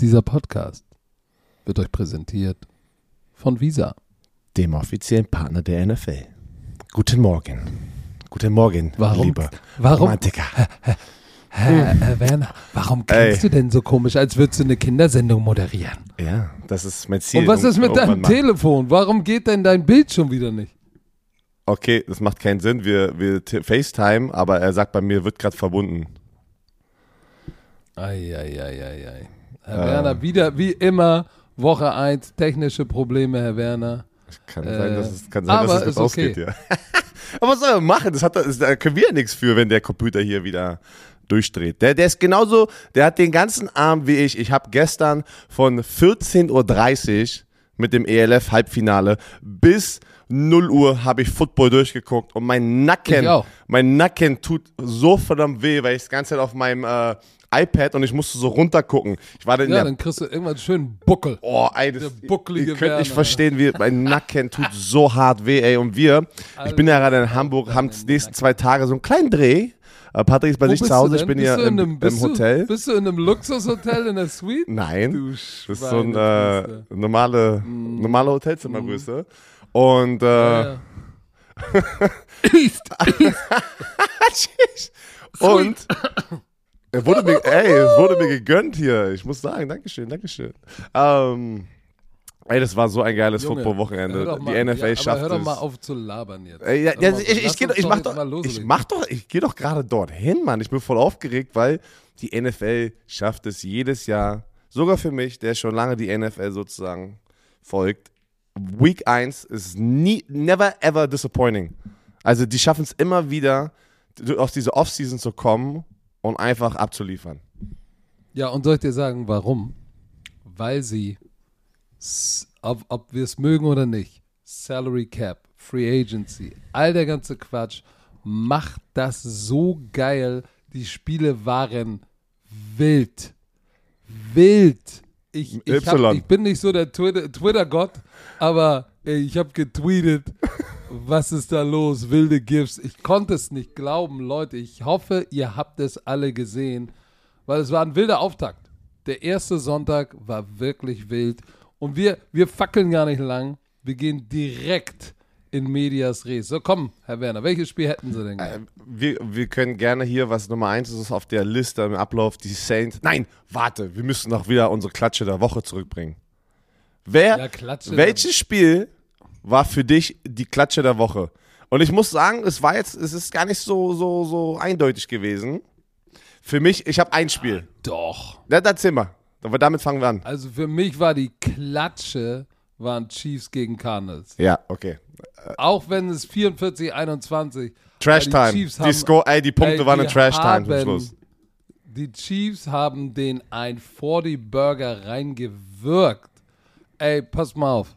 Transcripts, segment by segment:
Dieser Podcast wird euch präsentiert von Visa. dem offiziellen Partner der NFL. Guten Morgen. Guten Morgen, Warum- lieber warum- Romantiker. Herr, Herr Werner, warum klingst du denn so komisch, als würdest du eine Kindersendung moderieren? Ja, das ist mein Ziel. Und was ist mit deinem Telefon? Warum geht denn dein Bild schon wieder nicht? Okay, das macht keinen Sinn. Wir, wir FaceTime, aber er sagt bei mir, wird gerade verbunden. Eieieiei. Herr Ähm. Werner, wieder wie immer, Woche 1, technische Probleme, Herr Werner. Kann Äh, sein, dass es, kann sein, dass es ist jetzt ausgeht, okay. ja. aber was soll er machen? Das hat, das, da können wir ja nichts für, wenn der Computer hier wieder durchdreht. Der, der ist genauso, der hat den ganzen Abend wie ich. Ich habe gestern von 14.30 Uhr mit dem ELF-Halbfinale bis 0 Uhr habe ich Football durchgeguckt und mein Nacken, mein Nacken tut so verdammt weh, weil ich die ganze Zeit auf meinem äh, iPad und ich musste so runtergucken. Ich war dann Ja, dann kriegst du irgendwann einen schönen Buckel. Oh, ey, das, Der bucklige ihr könnt nicht verstehen, wie mein Nacken tut so hart weh, ey. Und wir, ich bin ja gerade in Hamburg, haben die nächsten zwei Tage so einen kleinen Dreh. Äh, Patrick ist bei Wo sich zu Hause, ich bin Bist im, einem, im Hotel. Du, bist du in einem Luxushotel in der Suite? Nein, Du das ist so ein Schweinepriester. äh, normale, normale Hotelzimmergröße. Und äh, Ja. East, und es wurde mir, ey, es wurde mir gegönnt hier. Ich muss sagen, Dankeschön, Dankeschön. Ähm, ey, das war so ein geiles Football-Wochenende. Die NFL ja, schafft aber hör doch es. mal auf zu labern jetzt. Ey, ja, ja, mal, ich, ich, geh ich mach doch, ich mach doch, ich gehe doch gerade dorthin, Mann. Ich bin voll aufgeregt, weil die NFL schafft es jedes Jahr, sogar für mich, der schon lange die NFL sozusagen folgt. Week 1 ist nie, never ever disappointing. Also die schaffen es immer wieder, aus dieser Offseason zu kommen und einfach abzuliefern. Ja, und soll ich dir sagen, warum? Weil sie, ob, ob wir es mögen oder nicht, Salary Cap, Free Agency, all der ganze Quatsch, macht das so geil. Die Spiele waren wild. Wild. Ich, ich, hab, ich bin nicht so der Twitter- Twitter-Gott, aber ey, ich habe getweetet, was ist da los? Wilde Gifts. Ich konnte es nicht glauben, Leute. Ich hoffe, ihr habt es alle gesehen, weil es war ein wilder Auftakt. Der erste Sonntag war wirklich wild. Und wir, wir fackeln gar nicht lang. Wir gehen direkt in Medias Res. So, komm, Herr Werner, welches Spiel hätten Sie denn? Äh, wir, wir können gerne hier, was Nummer eins ist auf der Liste im Ablauf, die Saints. Nein, warte, wir müssen noch wieder unsere Klatsche der Woche zurückbringen. Wer, Ja, Klatsche welches Spiel war für dich die Klatsche der Woche? Und ich muss sagen, es war jetzt, es ist gar nicht so, so, so eindeutig gewesen. Für mich, ich habe ein Spiel. Doch. Ja, erzähl mal. Aber damit fangen wir an. Also für mich war die Klatsche waren Chiefs gegen Cardinals. Ja, okay. Auch wenn es 44, 21. Trash die Time. Chiefs Die, haben- Score, ey, die Punkte Ey, waren in Trash Time zum Schluss. Die Chiefs haben den ein 40 Burger reingewirkt. Ey, pass mal auf.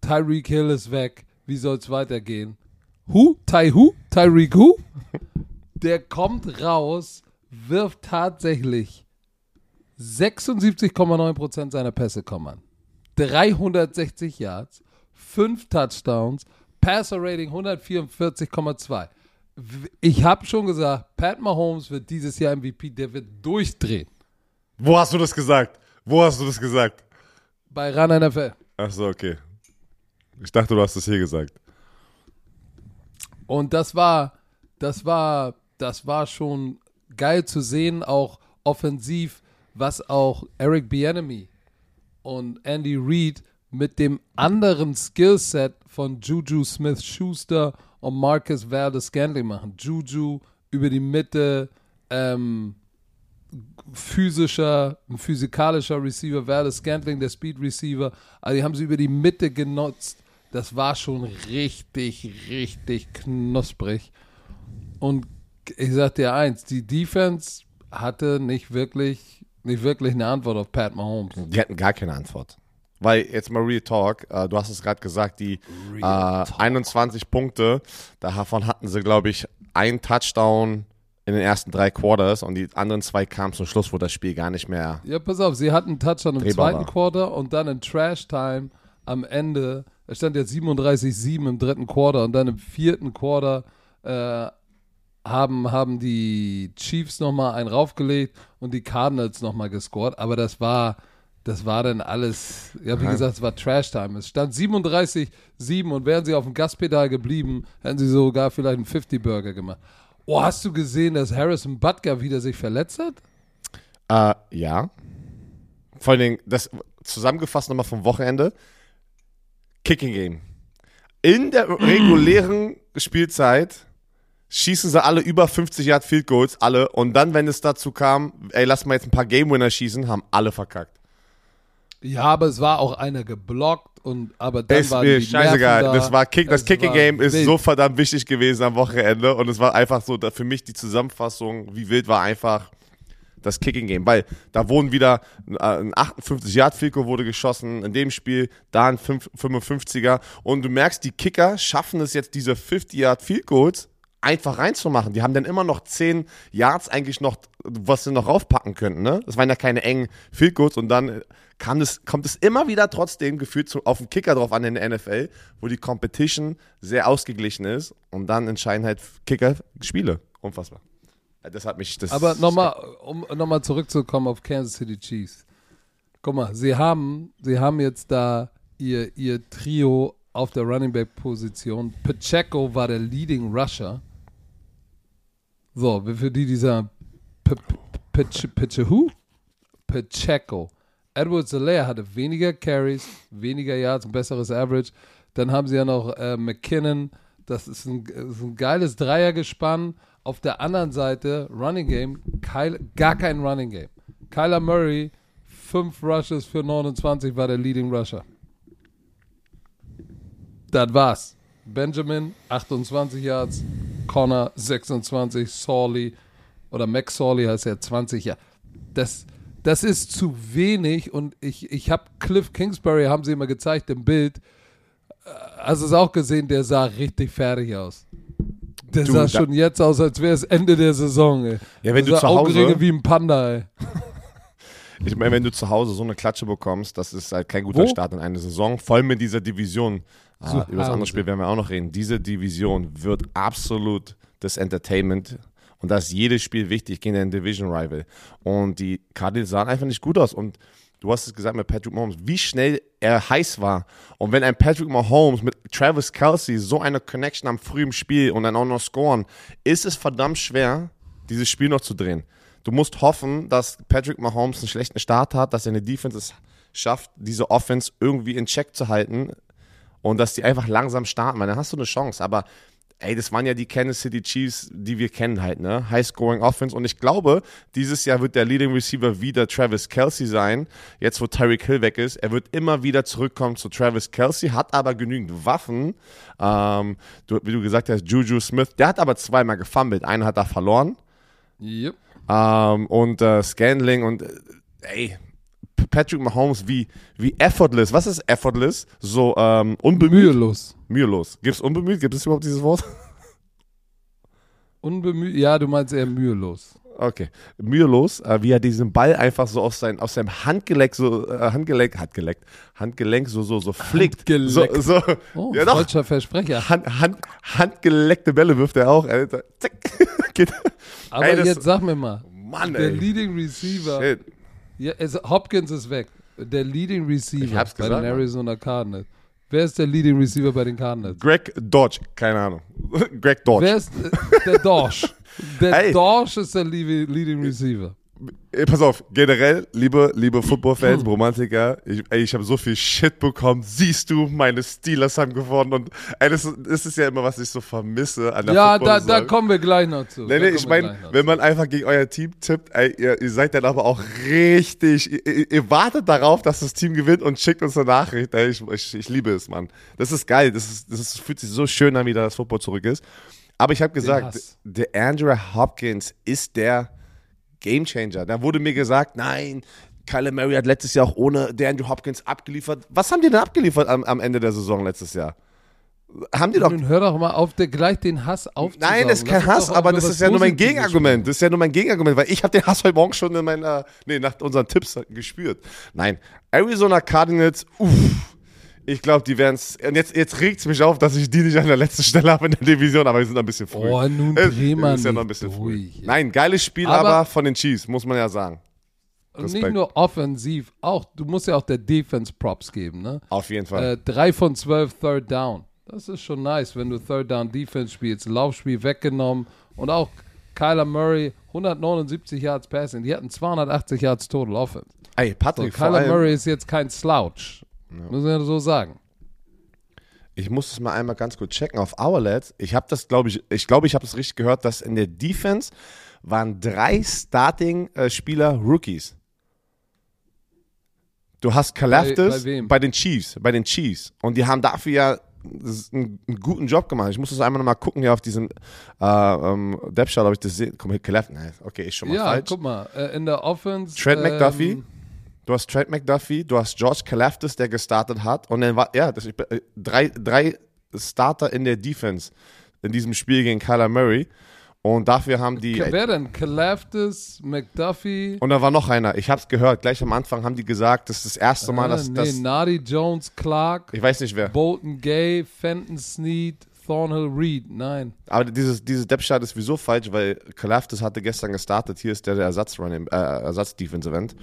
Tyreek Hill ist weg. Wie soll's weitergehen? Who? Ty who? Tyreek who? Der kommt raus, wirft tatsächlich 76,9% seiner Pässe kommen an. 360 Yards, 5 Touchdowns, Passer Rating 144,2. W- Ich habe schon gesagt, Pat Mahomes wird dieses Jahr MVP, der wird durchdrehen. Wo hast du das gesagt? Wo hast du das gesagt? Bei Run NFL. Ach so, okay. Ich dachte, du hast es hier gesagt. Und das war, das war, das war schon geil zu sehen, auch offensiv, was auch Eric Bieniemy und Andy Reid mit dem anderen Skillset von Juju Smith-Schuster und Marcus Valdez-Scantling machen. Juju über die Mitte, ähm, physischer, ein physikalischer Receiver, Valdez-Scantling, der Speed-Receiver. Also die haben sie über die Mitte genutzt. Das war schon richtig, richtig knusprig. Und ich sag dir eins, die Defense hatte nicht wirklich, nicht wirklich eine Antwort auf Pat Mahomes. Die hatten gar keine Antwort. Weil jetzt mal Real Talk, äh, du hast es gerade gesagt, die äh, Real Talk. 21 Punkte, davon hatten sie, glaube ich, einen Touchdown in den ersten drei Quarters und die anderen zwei kamen zum Schluss, wo das Spiel gar nicht mehr. Ja, pass auf, sie hatten einen Touchdown im zweiten war. Quarter und dann in Trash Time am Ende. Es stand jetzt 37-7 im dritten Quarter und dann im vierten Quarter äh, haben, haben die Chiefs nochmal einen raufgelegt und die Cardinals nochmal gescored. Aber das war, das war dann alles, ja, wie Ja. gesagt, es war Trash-Time. Es stand 37-7 und wären sie auf dem Gaspedal geblieben, hätten sie sogar vielleicht einen 50-Burger gemacht. Oh, hast du gesehen, dass Harrison Butker wieder sich verletzt hat? Äh, ja. Vor allen Dingen, das zusammengefasst nochmal vom Wochenende. Kicking Game. In der regulären Spielzeit schießen sie alle über 50 Yard Field Goals, alle. Und dann, wenn es dazu kam, ey, lass mal jetzt ein paar Game Winner schießen, haben alle verkackt. Ja, aber es war auch einer geblockt und aber dann ist waren mir scheißegal. Da. Das, war Kick, das Kicking war Game ist wild. so verdammt wichtig gewesen am Wochenende. Und es war einfach so, da für mich die Zusammenfassung, wie wild war einfach das Kicking Game. Weil da wurden wieder äh, ein 58 Yard Goal wurde geschossen in dem Spiel, da ein 5 55er. Und du merkst, die Kicker schaffen es jetzt, diese 50 Yard Field Goals einfach reinzumachen. Die haben dann immer noch 10 Yards eigentlich noch, was sie noch raufpacken könnten. Ne? Das waren ja keine engen Field Goals und dann kam es, kommt es immer wieder trotzdem gefühlt zu, auf den Kicker drauf an in der NFL, wo die Competition sehr ausgeglichen ist und dann entscheiden halt Kicker Spiele. Unfassbar. Das hat mich das. Aber nochmal, um nochmal zurückzukommen auf Kansas City Chiefs. Guck mal, sie haben, sie haben jetzt da ihr, ihr Trio auf der Running Back Position. Pacheco war der Leading Rusher. So, für die dieser Pacheco? Pacheco. Edward Zelaire hatte weniger Carries, weniger Yards, ein besseres Average. Dann haben sie ja noch äh, McKinnon. Das ist ein, das ist ein geiles Dreiergespann. Auf der anderen Seite, Running Game, Kyle, gar kein Running Game. Kyler Murray, fünf Rushes für 29, war der Leading Rusher. Das war's. Benjamin, 28 Yards. Connor, 26. Sawley, oder Max Sawley heißt er, 20 Yards. Das, das ist zu wenig und ich, ich habe Cliff Kingsbury, haben sie immer gezeigt im Bild. Äh, Hast du es auch gesehen, der sah richtig fertig aus. Der Du, sah schon jetzt aus, als wäre es Ende der Saison, ey. Ja, wenn Der du zu Hause- Augenringe wie ein Panda, ey. Ich meine, wenn du zu Hause so eine Klatsche bekommst, das ist halt kein guter Wo? Start in eine Saison. Vor allem mit dieser Division. Ah, So über das andere. Spiel werden wir auch noch reden. Diese Division wird absolut das Entertainment. Und da ist jedes Spiel wichtig gegen den Division Rival. Und die Cardinals sahen einfach nicht gut aus. Und du hast es gesagt mit Patrick Mahomes, wie schnell er heiß war. Und wenn ein Patrick Mahomes mit Travis Kelsey so eine Connection am frühen Spiel und dann auch noch scoren, ist es verdammt schwer, dieses Spiel noch zu drehen. Du musst hoffen, dass Patrick Mahomes einen schlechten Start hat, dass seine Defense es schafft, diese Offense irgendwie in Check zu halten und dass die einfach langsam starten, weil dann hast du eine Chance. Aber ey, das waren ja die Kansas City Chiefs, die wir kennen halt, ne? High-Scoring Offense. Und ich glaube, dieses Jahr wird der Leading Receiver wieder Travis Kelsey sein. Jetzt, wo Tyreek Hill weg ist. Er wird immer wieder zurückkommen zu Travis Kelsey, hat aber genügend Waffen. Ähm, du, wie du gesagt hast, Juju Smith, der hat aber zweimal gefumbled. Einen hat er verloren. Yep. Ähm, und äh, Scanling und äh, ey, Patrick Mahomes, wie, wie effortless. Was ist effortless? So ähm, unbemüht. Mühelos. Mühelos. Gibt es unbemüht? Gibt es überhaupt dieses Wort? Unbemüht, ja, du meinst eher mühelos. Okay. Mühelos, äh, wie er diesen Ball einfach so aus, sein, aus seinem Handgelenk, so, äh, Handgelenk, Handgelenk, Handgelenk so, so, so flickt. Handgelenk. So, so, Oh, ja doch. falscher Versprecher. Hand, Hand, handgeleckte Bälle wirft er auch. Alter. Zack. Geht. Aber Ey, das- jetzt sag mir mal, Mann, der ey. Leading Receiver, Shit. ja, es, Hopkins ist weg. Der Leading Receiver Ich hab's bei gesagt, den Mann. Arizona Cardinals. Wer ist der Leading Receiver bei den Cardinals? Greg Dodge, keine Ahnung. Greg Dodge. Wer ist äh, der Dorsch? Der Ey. Dorsch ist der Lead- Leading Receiver. Pass auf, generell, liebe, liebe. Football-Fans, Romantiker, ich, ey, ich habe so viel Shit bekommen. Siehst du, meine Steelers haben gewonnen. Und ey, das, ist- das ist ja immer, was ich so vermisse an der Ja, da, da kommen wir gleich noch zu. Nee, nee, ich meine, wenn man einfach gegen euer Team tippt, ey, ihr, ihr seid dann aber auch richtig, ihr, ihr- wartet darauf, dass das Team gewinnt und schickt uns eine Nachricht. Ey, ich, ich, ich liebe es, Mann. Das ist geil, das, ist, das ist, fühlt sich so schön an, wie da das Football zurück ist. Aber ich habe gesagt, der Andrew Hopkins ist der Gamechanger. Da wurde mir gesagt, nein, Kyler Murray hat letztes Jahr auch ohne der Andrew Hopkins abgeliefert. Was haben die denn abgeliefert am, am Ende der Saison letztes Jahr? Haben die doch Nun hör doch mal auf, der, gleich den Hass aufzusaugen. Nein, das ist kein Lass Hass, aber das ist ja nur mein Gegenargument. Das ist ja nur mein Gegenargument, weil ich habe den Hass heute Morgen schon in meiner, nee, nach unseren Tipps gespürt. Nein, Arizona Cardinals, uff. Ich glaube, die werden es. Und jetzt, jetzt regt es mich auf, dass ich die nicht an der letzten Stelle habe in der Division, aber wir sind ein bisschen früh. Oh, nun mal ist ja noch ein bisschen früh. durch. Nein, geiles Spiel, aber, Aber- von den Chiefs, muss man ja sagen. Und Respekt. nicht nur offensiv, auch, du musst ja auch der Defense Props geben, ne? Auf jeden Fall. Äh, drei von zwölf Third Down. Das ist schon nice, wenn du Third Down Defense spielst. Laufspiel weggenommen und auch Kyler Murray 179 Yards Passing. Die hatten 280 Yards Total Offense. Ey, So, Patrick, vor Kyler Murray ist jetzt kein Slouch. Muss man ja so sagen. ich muss es mal einmal ganz kurz checken auf Hourlets. Ich habe das, glaube ich, ich glaube, ich habe es richtig gehört, dass in der Defense waren drei Starting-Spieler Rookies. Du hast Kalafdis bei wem? bei den Chiefs, bei den Chiefs. Und die haben dafür ja einen, einen guten Job gemacht. Ich muss das einmal noch mal gucken hier auf diesem äh, ähm, Depth-Chart, ob ich das sehe. Komm, hier, Kalafdis, nee, okay, ist schon mal Ja, falsch. guck mal, äh, in der Offense. Trent McDuffie. Du hast Trent McDuffie, du hast George Kalafdis, der gestartet hat. Und dann war, ja, das, äh, drei, drei Starter in der Defense in diesem Spiel gegen Kyler Murray. Und dafür haben die. Wer denn? Kalafdis, McDuffie. Und da war noch einer. Ich habe es gehört. Gleich am Anfang haben die gesagt, das ist das erste Mal, äh, dass nee, das. Nadi Jones, Clark, Ich weiß nicht wer. Bolton Gay, Fenton Snead, Thornhill Reed. Nein. Aber dieses, dieses Depth-Chart ist wieso falsch, weil Kalafdis hatte gestern gestartet. Hier ist der, der Ersatz-Running, äh, Ersatz-Defensive-End.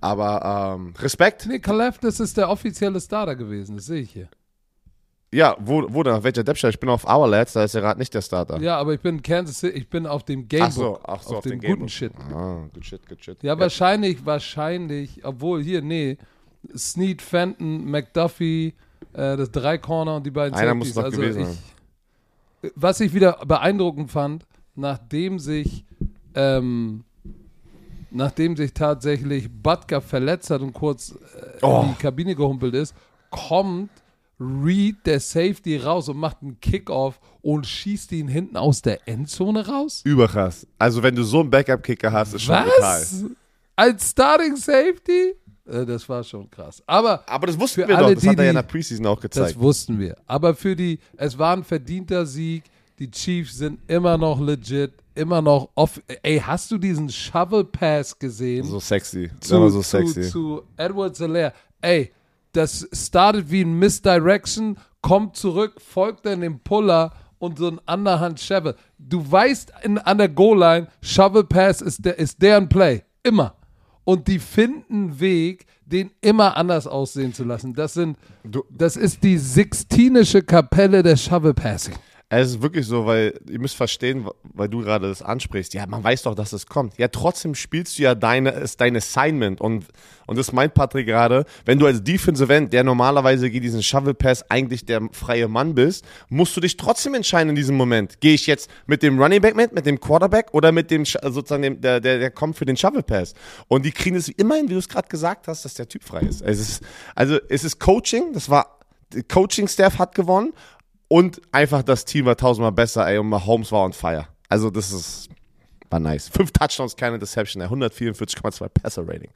Aber ähm, Respekt. Nee, Kalafdis ist der offizielle Starter gewesen, das sehe ich hier. Ja, wo, wo denn? Auf welcher Depth-Chart? Ich bin auf Hourlets, da ist er gerade nicht der Starter. Ja, aber ich bin in Kansas City, ich bin auf dem Gamebook. Ach so, ach so, auf, auf dem guten Gamebook. Shit. Ah, good shit, good shit. Ja, wahrscheinlich, wahrscheinlich, obwohl hier, nee, Snead, Fenton, McDuffie, äh, das drei Corner und die beiden Einer Safeties. muss noch also gewesen ich, Was ich wieder beeindruckend fand, nachdem sich, ähm, nachdem sich tatsächlich Butker verletzt hat und kurz äh, Oh. in die Kabine gehumpelt ist, kommt Reed, der Safety, raus und macht einen Kickoff und schießt ihn hinten aus der Endzone raus? Überkrass. Also, wenn du so einen Backup-Kicker hast, ist schon. Was? Als Starting Safety? Äh, Das war schon krass. Aber Aber das wussten wir alle, doch. Das die, hat er ja in der Preseason auch gezeigt. das wussten wir. Aber für die, es war ein verdienter Sieg. Die Chiefs sind immer noch legit, immer noch off. Ey, hast du diesen Shovel Pass gesehen? so sexy. zu, Immer so zu, sexy. zu Edward Solaire. Ey, das startet wie ein Misdirection, kommt zurück, folgt dann dem Puller und so ein Underhand Shovel. Du weißt in, an der Goal-Line, Shovel Pass ist, der, ist deren Play. Immer. Und die finden Weg, den immer anders aussehen zu lassen. Das sind, das ist die Sixtinische Kapelle des Shovel Passing. Es ist wirklich so, weil ihr müsst verstehen, weil du gerade das ansprichst. Ja, man weiß doch, dass es kommt. Ja, trotzdem spielst du ja deine, ist dein Assignment. Und, und das meint Patrick gerade, wenn du als Defensive End, der normalerweise gegen diesen Shovel Pass eigentlich der freie Mann bist, musst du dich trotzdem entscheiden in diesem Moment. Gehe ich jetzt mit dem Running Back mit, mit dem Quarterback oder mit dem, sozusagen dem, der, der, der kommt für den Shovel Pass. Und die kriegen es immerhin, wie du es gerade gesagt hast, dass der Typ frei ist. Es ist. Also, es ist Coaching, das war, Coaching-Staff hat gewonnen und einfach das Team war tausendmal besser, ey, und Mahomes war on fire. Also das ist, war nice. Fünf Touchdowns, keine Interception, ey, 144,2 Passer-Rating.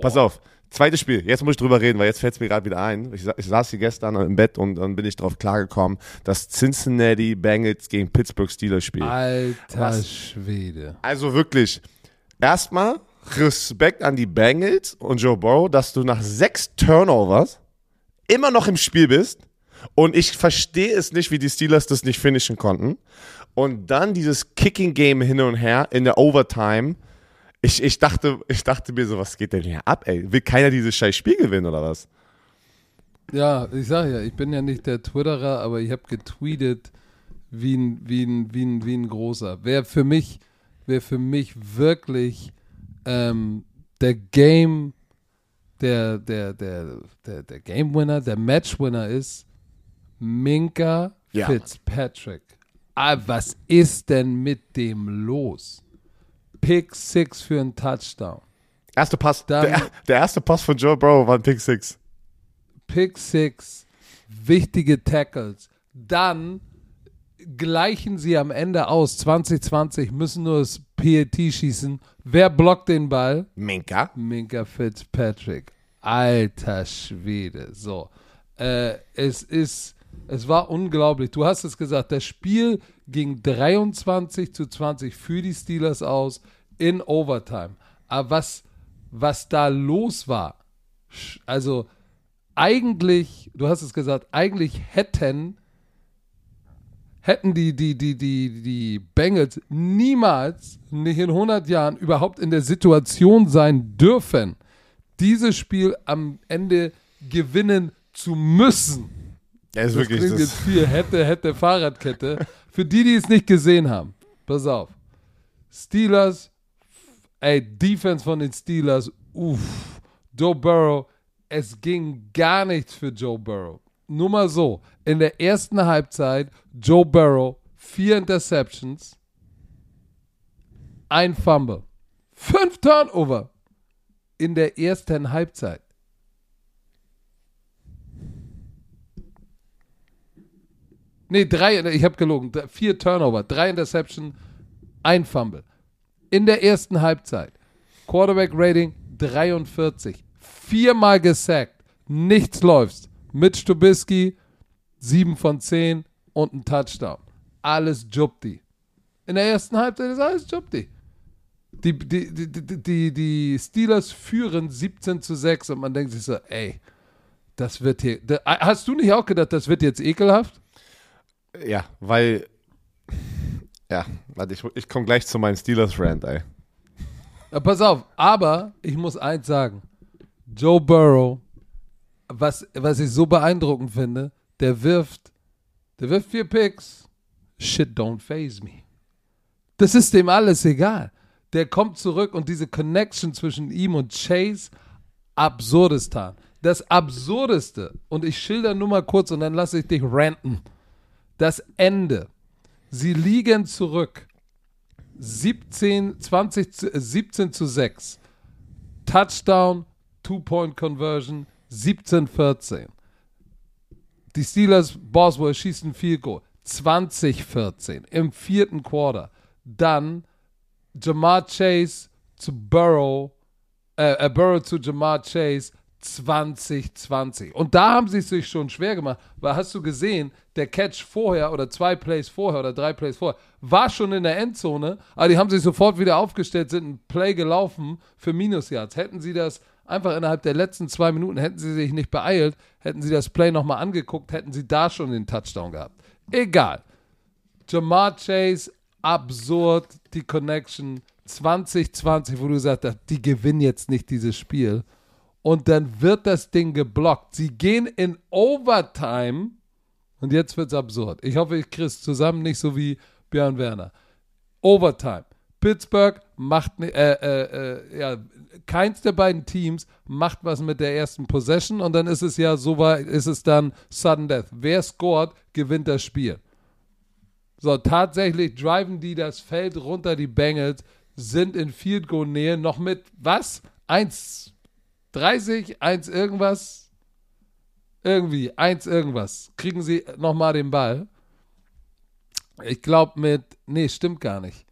Pass auf, zweites Spiel, jetzt muss ich drüber reden, weil jetzt fällt es mir gerade wieder ein. Ich, ich saß hier gestern im Bett und dann bin ich drauf klargekommen, das Cincinnati Bengals gegen Pittsburgh Steelers Spiel. Alter Was? Schwede. Also wirklich, erstmal Respekt an die Bengals und Joe Burrow, dass du nach sechs Turnovers immer noch im Spiel bist. Und ich verstehe es nicht, wie die Steelers das nicht finishen konnten. Und dann dieses Kicking-Game hin und her in der Overtime. Ich, ich, dachte, ich dachte mir so, was geht denn hier ab, ey? Will keiner dieses scheiß Spiel gewinnen oder was? Ja, ich sag ja, ich bin ja nicht der Twitterer, aber ich habe getweetet wie ein, wie, ein, wie, ein, wie ein großer. Wer für mich, wer für mich wirklich ähm, der Game, der, der, der, der, der Game Winner, der Match Winner ist, Minka Ja. Fitzpatrick. Ah, was ist denn mit dem los? Pick Six für einen Touchdown. Erste Pass, Dann- der, der erste Pass von Joe Burrow war ein Pick Six. Pick Six, wichtige Tackles. Dann gleichen sie am Ende aus. 2020 müssen nur das PAT schießen. Wer blockt den Ball? Minka. Minka Fitzpatrick. Alter Schwede. So. Äh, es ist, es war unglaublich. Du hast es gesagt, das Spiel ging 23 zu 20 für die Steelers aus in Overtime. Aber was, was da los war, also eigentlich, du hast es gesagt, eigentlich hätten hätten die, die, die, die, die Bengals niemals, nicht in 100 Jahren, überhaupt in der Situation sein dürfen, dieses Spiel am Ende gewinnen zu müssen. Ja, ist Das wirklich klingt das. jetzt viel, hätte, hätte, Fahrradkette. Für die, die es nicht gesehen haben, pass auf. Steelers, ey, Defense von den Steelers, uff. Joe Burrow, es ging gar nichts für Joe Burrow. Nur mal so, in der ersten Halbzeit, Joe Burrow, vier Interceptions, ein Fumble, fünf Turnover in der ersten Halbzeit. Nee, drei, ich habe gelogen. Vier Turnover, drei Interception, ein Fumble. In der ersten Halbzeit. Quarterback Rating 43. Viermal gesackt. Nichts läuft. Mitch Trubisky 7 von 10 und ein Touchdown. Alles Jupti. In der ersten Halbzeit ist alles Jupti. Die, die, die, die, die, Steelers führen 17 zu 6 und man denkt sich so, ey, das wird hier. Hast du nicht auch gedacht, das wird jetzt ekelhaft? Ja, weil. Ja, warte, ich, ich komme gleich zu meinem Steelers-Rant, ey. Ja, pass auf, aber ich muss eins sagen. Joe Burrow, was, was ich so beeindruckend finde, der wirft, der wirft vier Picks. Shit don't phase me. Das ist dem alles egal. Der kommt zurück und diese Connection zwischen ihm und Chase, absurdestan. Das Absurdeste, und ich schilder nur mal kurz und dann lasse ich dich ranten. Das Ende. Sie liegen zurück. 17, 20, zu- äh, 17 zu 6. Touchdown, Two-Point-Conversion, 17-14. Die Steelers, Boswell schießen viel Goal. 20-14 im vierten Quarter. Dann Jamar Chase zu Burrow, äh, äh, Burrow zu Jamar Chase 2020. Und da haben sie es sich schon schwer gemacht, weil hast du gesehen, der Catch vorher oder zwei Plays vorher oder drei Plays vorher war schon in der Endzone, aber die haben sich sofort wieder aufgestellt, sind ein Play gelaufen für Minusyards. Hätten sie das einfach innerhalb der letzten zwei Minuten, hätten sie sich nicht beeilt, hätten sie das Play nochmal angeguckt, hätten sie da schon den Touchdown gehabt. Egal. Jamar Chase, absurd, die Connection 2020, wo du gesagt hast, die gewinnen jetzt nicht dieses Spiel. Und dann wird das Ding geblockt. Sie gehen in Overtime und jetzt wird's absurd. Ich hoffe, ich krieg's zusammen, nicht so wie Björn Werner. Overtime. Pittsburgh macht, äh, äh, äh, ja, keins der beiden Teams macht was mit der ersten Possession und dann ist es ja so weit, ist es dann Sudden Death. Wer scored, gewinnt das Spiel. So, tatsächlich driven die das Feld runter, die Bengals, sind in Field Goal Nähe, noch mit was? 1,30, 1 irgendwas? Irgendwie, 1 irgendwas. Kriegen sie nochmal den Ball. Ich glaube mit, nee, stimmt gar nicht.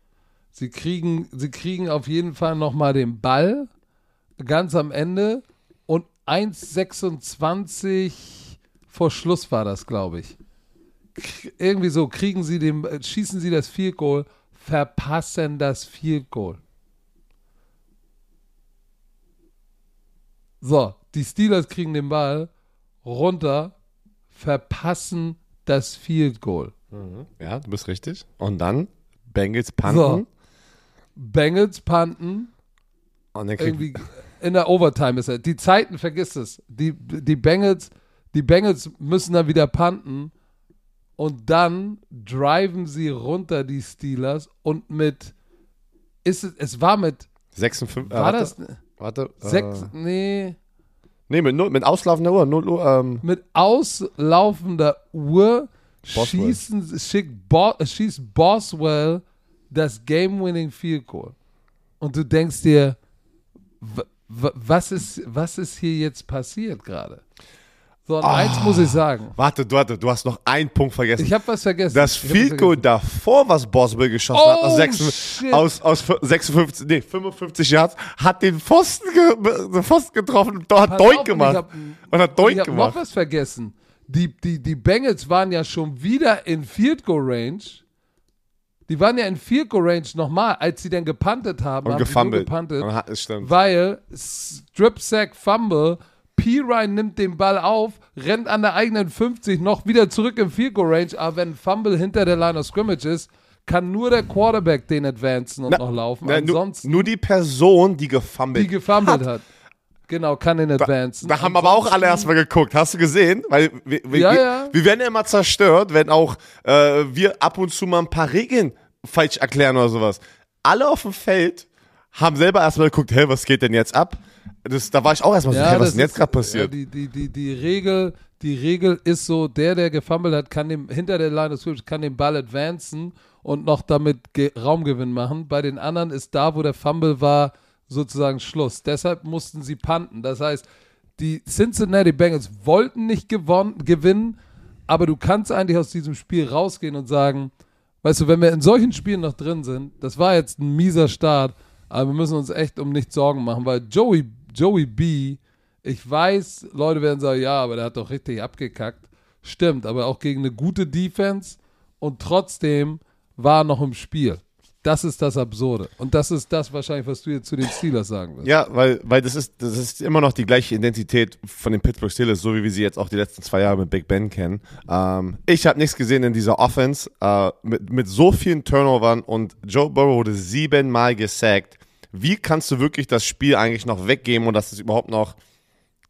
Sie kriegen, sie kriegen auf jeden Fall nochmal den Ball, ganz am Ende. Und 1,26 vor Schluss war das, glaube ich irgendwie so kriegen sie den, schießen sie das Field Goal, verpassen das Field Goal. So, die Steelers kriegen den Ball runter, verpassen das Field Goal. Ja, du bist richtig. Und dann Bengals panten. So. Bengals panten, Und dann kriegt irgendwie in der Overtime ist er. Die Zeiten, vergiss es. Die, die Bengals, die Bengals müssen dann wieder panten und dann driven sie runter, die Steelers, und mit, ist es, es war mit, 56. äh, war warte, das Warte. sechs, Äh, nee, nee, mit, mit auslaufender Uhr. 0 Uhr. Ähm, mit auslaufender Uhr Boswell. schießen, schickt Bo, schießt Boswell das Game-Winning Field Goal. Und du denkst dir, was ist, was ist hier jetzt passiert gerade? So, und eins muss ich sagen. warte, du, warte, du hast noch einen Punkt vergessen. Ich habe was vergessen. das vergessen. davor, was Boswell geschossen hat, aus, Oh, 56, shit. aus, aus 56, nee, 55 Yards, hat den Pfosten, ge, Pfosten getroffen und hat und gemacht. Ich hab, und hat und Doink ich hab gemacht. noch was vergessen. Die, die, die Bengals waren ja schon wieder in Field Goal Range. Die waren ja in Field Goal Range nochmal, als sie dann gepuntet haben. Und haben gefummelt. gepuntet. Hat, weil Strip Sack Fumble, P. Ryan nimmt den Ball auf, rennt an der eigenen 50 noch wieder zurück im Field Goal Range, aber wenn Fumble hinter der Line of Scrimmage ist, kann nur der Quarterback den advancen und Na, noch laufen. Na, nur, Ansonsten, nur die Person, die gefummelt die gefummelt hat. hat. Genau, kann den advancen. Da haben aber auch alle erstmal geguckt. Hast du gesehen? Weil wir, wir, Ja, wir, ja. wir werden ja immer zerstört, wenn auch äh, wir ab und zu mal ein paar Regeln falsch erklären oder sowas. Alle auf dem Feld haben selber erstmal geguckt, hey, was geht denn jetzt ab? Das, da war ich auch erstmal so, hey, was ist denn jetzt gerade passiert? Ja, die, die, die, die, Regel, die Regel ist so, der, der gefummelt hat, kann dem, hinter der Line of Scrimmage, kann den Ball advancen und noch damit Ge Raumgewinn machen. Bei den anderen ist da, wo der Fumble war, sozusagen Schluss. Deshalb mussten sie panten. Das heißt, die Cincinnati Bengals wollten nicht gewonnen, gewinnen, aber du kannst eigentlich aus diesem Spiel rausgehen und sagen, weißt du, wenn wir in solchen Spielen noch drin sind, das war jetzt ein mieser Start, aber wir müssen uns echt um nichts Sorgen machen, weil Joey, Joey B, ich weiß, Leute werden sagen, ja, aber der hat doch richtig abgekackt. Stimmt, aber auch gegen eine gute Defense und trotzdem war er noch im Spiel. Das ist das Absurde. Und das ist das wahrscheinlich, was du jetzt zu den Steelers sagen wirst. Ja, weil, weil das ist, das ist immer noch die gleiche Identität von den Pittsburgh Steelers, so wie wir sie jetzt auch die letzten zwei Jahre mit Big Ben kennen. Ähm, ich habe nichts gesehen in dieser Offense äh, mit, mit so vielen Turnovern und Joe Burrow wurde siebenmal gesackt. Wie kannst du wirklich das Spiel eigentlich noch weggeben und dass es überhaupt noch,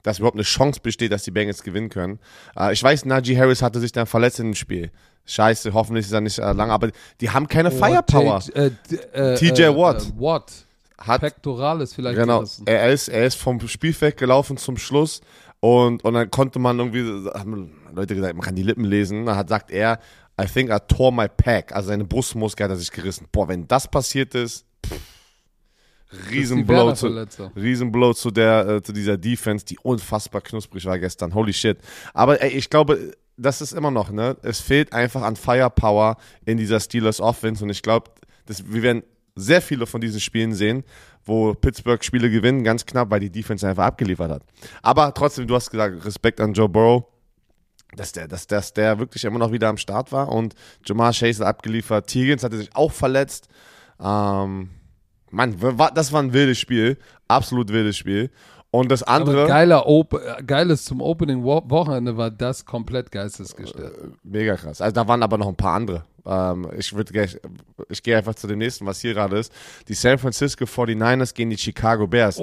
dass überhaupt eine Chance besteht, dass die Bengals gewinnen können? Äh, ich weiß, Najee Harris hatte sich dann verletzt in dem Spiel. Scheiße, hoffentlich ist er nicht äh, lang, aber die haben keine Firepower. T- äh, t- äh, TJ äh, Watt. Äh, Watt. Hat Pectoralis vielleicht Genau, gerissen. er ist, er ist vom Spielfeld gelaufen zum Schluss und, und dann konnte man irgendwie, haben Leute gesagt, man kann die Lippen lesen, da hat, sagt er, I think I tore my pack, also seine Brustmuskel hat er sich gerissen. Boah, wenn das passiert ist, pff, Riesenblow zu. Riesenblow zu der, äh, zu dieser Defense, die unfassbar knusprig war gestern. Holy shit. Aber ey, ich glaube, das ist immer noch, ne? Es fehlt einfach an Firepower in dieser Steelers Offense und ich glaube, wir werden sehr viele von diesen Spielen sehen, wo Pittsburgh Spiele gewinnen, ganz knapp, weil die Defense einfach abgeliefert hat. Aber trotzdem, du hast gesagt, Respekt an Joe Burrow, dass der, dass, dass der wirklich immer noch wieder am Start war und Jamar Chase hat abgeliefert. Higgins hatte sich auch verletzt. Ähm, Mann, das war ein wildes Spiel. Absolut wildes Spiel. Und das Aber andere. geiler Op äh, geiles zum Opening Wo Wochenende war das komplett geistesgestört. Mega krass. Also da waren aber noch ein paar andere. Ähm, ich würde ich gehe einfach zu dem nächsten, was hier gerade ist. Die San Francisco 49ers gegen die Chicago Bears.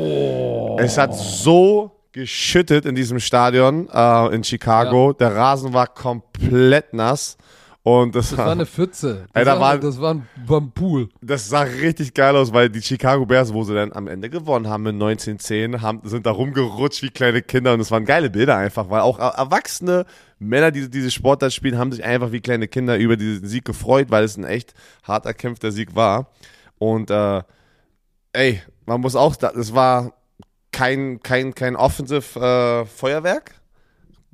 Es hat so geschüttet in diesem Stadion äh, in Chicago. Der Rasen war komplett nass. Und das, Das war eine Pfütze. Das, da war, das war, ein, war ein Pool. das sah richtig geil aus, weil die Chicago Bears, wo sie dann am Ende gewonnen haben mit 1910, haben, sind da rumgerutscht wie kleine Kinder und es waren geile Bilder einfach, weil auch er- erwachsene Männer, die diese Sportart spielen, haben sich einfach wie kleine Kinder über diesen Sieg gefreut, weil es ein echt hart erkämpfter Sieg war. Und äh, ey, man muss auch, da- es war kein, kein, kein Offensive äh, Feuerwerk.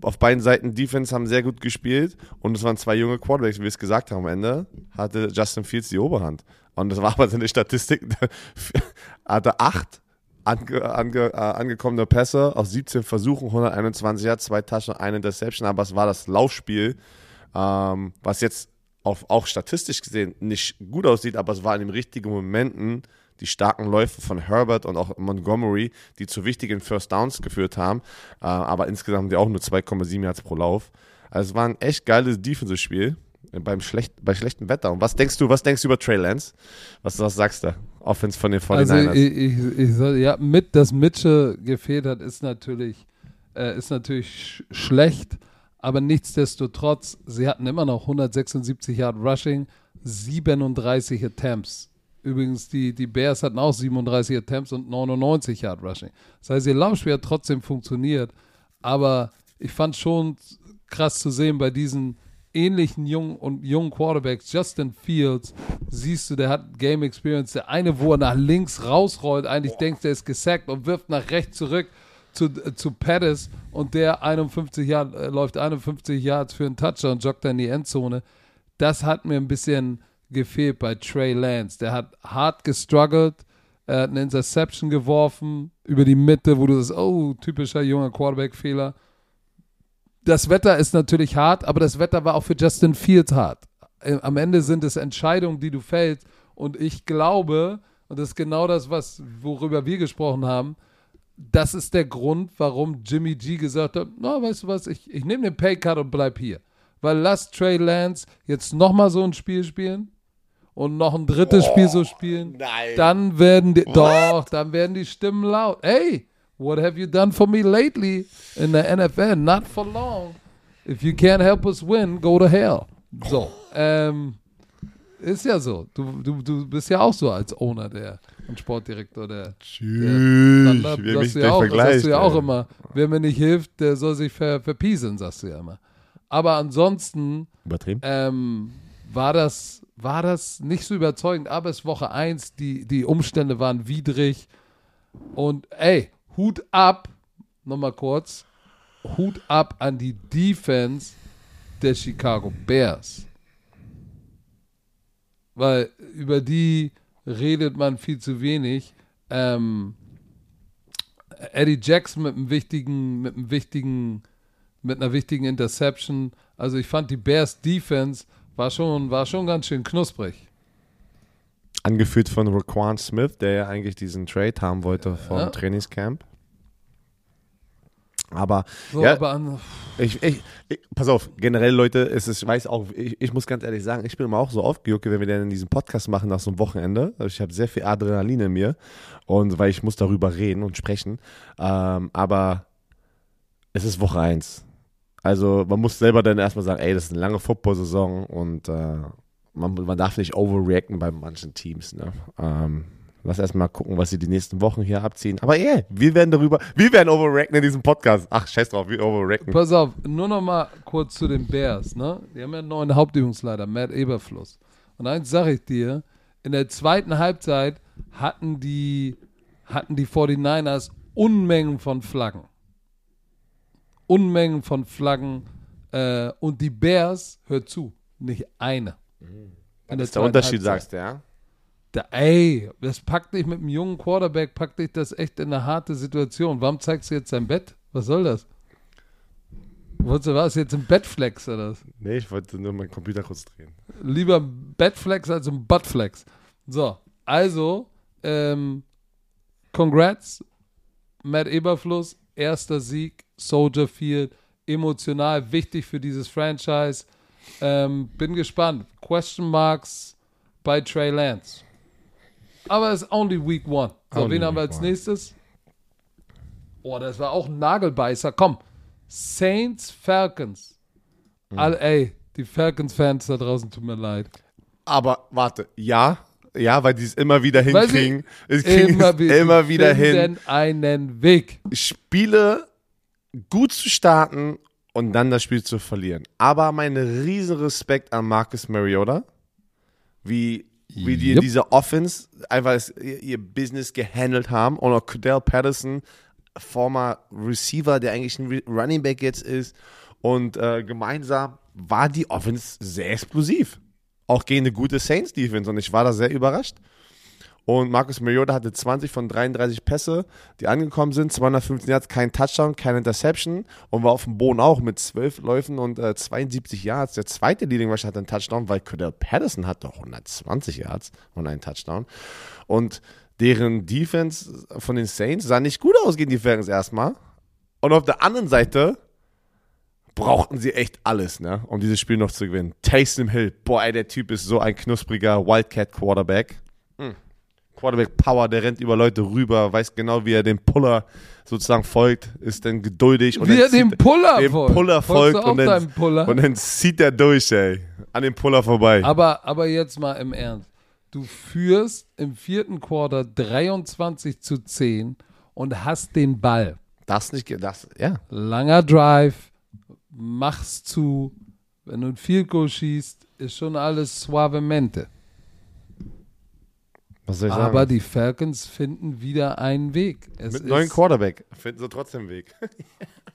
Auf beiden Seiten Defense haben sehr gut gespielt und es waren zwei junge Quarterbacks, wie wir es gesagt haben. Am Ende hatte Justin Fields die Oberhand. Und das war aber seine Statistik. hatte acht ange, ange, äh, angekommene Pässe aus 17 Versuchen, 121 Yards, zwei Taschen, eine Interception. Aber es war das Laufspiel, ähm, was jetzt auf, auch statistisch gesehen nicht gut aussieht, aber es war in den richtigen Momenten die starken Läufe von Herbert und auch Montgomery, die zu wichtigen First Downs geführt haben. Äh, aber insgesamt haben die auch nur 2,7 Yards pro Lauf. Also es war ein echt geiles Defensive-Spiel beim schlecht, bei schlechtem Wetter. Und was denkst du, was denkst du über Trey Lance? Was, was sagst du? Offense von den 49ers. Also ich, ich, ich soll, ja, mit, dass Mitchell gefehlt hat, ist natürlich, äh, ist natürlich sch schlecht, aber nichtsdestotrotz, sie hatten immer noch 176 Yard Rushing, 37 Attempts. Übrigens, die, die Bears hatten auch 37 Attempts und 99 Yard Rushing. Das heißt, ihr Laufspiel hat trotzdem funktioniert, aber ich fand schon krass zu sehen bei diesen ähnlichen jungen und jungen Quarterbacks, Justin Fields, siehst du, der hat Game Experience. Der eine, wo er nach links rausrollt, eigentlich denkt, der ist gesackt und wirft nach rechts zurück zu, äh, zu Pettis und der 51 Yard, äh, läuft 51 Yards für einen Touchdown und joggt dann in die Endzone. Das hat mir ein bisschen gefehlt bei Trey Lance. Der hat hart gestruggelt, er hat eine Interception geworfen über die Mitte, wo du sagst, oh, typischer junger Quarterback-Fehler das Wetter ist natürlich hart, aber das Wetter war auch für Justin Fields hart. Äh, Am Ende sind es Entscheidungen, die du fällst. Und ich glaube, und das ist genau das, was, worüber wir gesprochen haben, das ist der Grund, warum Jimmy G gesagt hat, na, weißt du was, ich, ich nehme den Paycard und bleib hier. Weil lass Trey Lance jetzt nochmal so ein Spiel spielen und noch ein drittes Spiel so spielen. nein. Dann werden die, doch, dann werden die Stimmen laut. Hey, what have you done for me lately in the NFL? Not for long. If you can't help us win, go to hell. So, ähm, ist ja so. Du, du, du bist ja auch so als Owner der und Sportdirektor der. Tschüss. Dann, Wer sagst mich du da ja auch, das sagst du ja auch immer. Wer mir nicht hilft, der soll sich ver, verpiesen, sagst du ja immer. Aber ansonsten Übertrieben? ähm, war, das, war das nicht so überzeugend. Aber es ist Woche 1, die, die Umstände waren widrig. Und ey, Hut ab, nochmal kurz, Hut ab an die Defense der Chicago Bears. Weil über die redet man viel zu wenig. Ähm, Eddie Jackson mit einem wichtigen, mit einem wichtigen, mit einer wichtigen Interception. Also ich fand die Bears Defense war schon, war schon ganz schön knusprig. Angeführt von Raquan Smith, der ja eigentlich diesen Trade haben wollte vom Ja. Trainingscamp. Aber So, Ja. aber an, Ich, ich, ich, pass auf, generell Leute, es ist, ich weiß auch, ich, ich muss ganz ehrlich sagen, ich bin immer auch so aufgejuckt, wenn wir dann diesen Podcast machen nach so einem Wochenende. Also ich habe sehr viel Adrenalin in mir und weil ich muss darüber reden und sprechen. Ähm, aber es ist Woche 1. Also man muss selber dann erstmal sagen, ey, das ist eine lange Football-Saison und äh, man, man darf nicht overreacten bei manchen Teams. Ne? Ähm, lass erstmal gucken, was sie die nächsten Wochen hier abziehen. Aber ey, wir werden darüber, wir werden overreacten in diesem Podcast. Ach, scheiß drauf, wir overreacten. pass auf, nur noch mal kurz zu den Bears. Ne? Die haben ja einen neuen Hauptübungsleiter, Matt Eberfluss. Und eins sage ich dir, in der zweiten Halbzeit hatten die, hatten die 49ers Unmengen von Flaggen. Unmengen von Flaggen. Äh, und die Bears, hört zu, nicht eine. In Das ist der Unterschied, sagst du, ja? Da, ey, das packt dich mit einem jungen Quarterback, packt dich das echt in eine harte Situation. Warum zeigst du jetzt dein Bett? Was soll das? Wolltest du was? Jetzt ein Bettflex oder was? Nee, ich wollte nur meinen Computer kurz drehen. Lieber ein Bettflex als ein Buttflex. So, also, ähm, congrats, Matt Eberfluss, erster Sieg, Soldier Field, emotional wichtig für dieses Franchise. Ähm, bin gespannt. Question Marks bei Trey Lance. Aber es ist only Week One. So, Only wen haben wir als one. nächstes? Oh, das war auch ein Nagelbeißer. Komm. Saints Falcons. Hm. All, ey, die Falcons-Fans da draußen, tut mir leid. Aber warte, ja, ja, weil die es immer wieder Weil sie hinkriegen. Es kriegen Immer, immer wieder hin, einen Weg. Spiele gut zu starten und dann das Spiel zu verlieren. Aber mein riesen Respekt an Marcus Mariota, wie, wie die Yep. dieser Offense einfach ihr, Business gehandelt haben. Und auch Cordell Patterson, former Receiver, der eigentlich ein Running Back jetzt ist. Und äh, gemeinsam war die Offense sehr explosiv. Auch gegen eine gute Saints-Defense. Und ich war da sehr überrascht. Und Marcus Mariota hatte 20 von 33 Pässe, die angekommen sind, 215 Yards, kein Touchdown, keine Interception und war auf dem Boden auch mit 12 Läufen und äh, 72 Yards. Der zweite Leading Rusher hatte einen Touchdown, weil Cordell Patterson hatte 120 Yards und einen Touchdown. Und deren Defense von den Saints sah nicht gut aus gegen die Falcons erstmal. Und auf der anderen Seite brauchten sie echt alles, ne, um dieses Spiel noch zu gewinnen. Taysom Hill, boah, ey, der Typ ist so ein knuspriger Wildcat Quarterback. Hm. Quarterback Power, der rennt über Leute rüber, weiß genau, wie er dem Puller sozusagen folgt, ist dann geduldig und Wie dann er dem zieht- Puller dem folgt. Puller folgt und dann, Puller? und dann zieht er durch, ey, an dem Puller vorbei. Aber, aber jetzt mal im Ernst. Du führst im vierten Quarter 23 zu 10 und hast den Ball. das nicht, das, ja. Langer Drive, machst zu. Wenn du ein Field Goal schießt, ist schon alles suavemente. Was soll ich Aber sagen? die Falcons finden wieder einen Weg. Es Mit neuen Quarterback finden sie trotzdem einen Weg.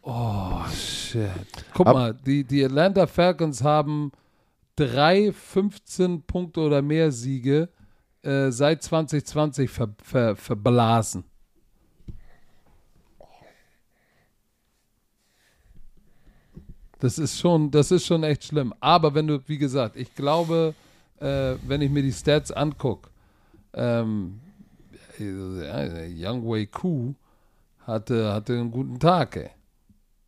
Oh, shit. Guck Ab- mal, die, die Atlanta Falcons haben drei 15 Punkte oder mehr Siege äh, seit 2020 ver, ver, verblasen. Das ist schon, das ist schon echt schlimm. Aber wenn du, wie gesagt, ich glaube, äh, wenn ich mir die Stats angucke, ähm, Young Wei Ku hatte, hatte einen guten Tag, ey.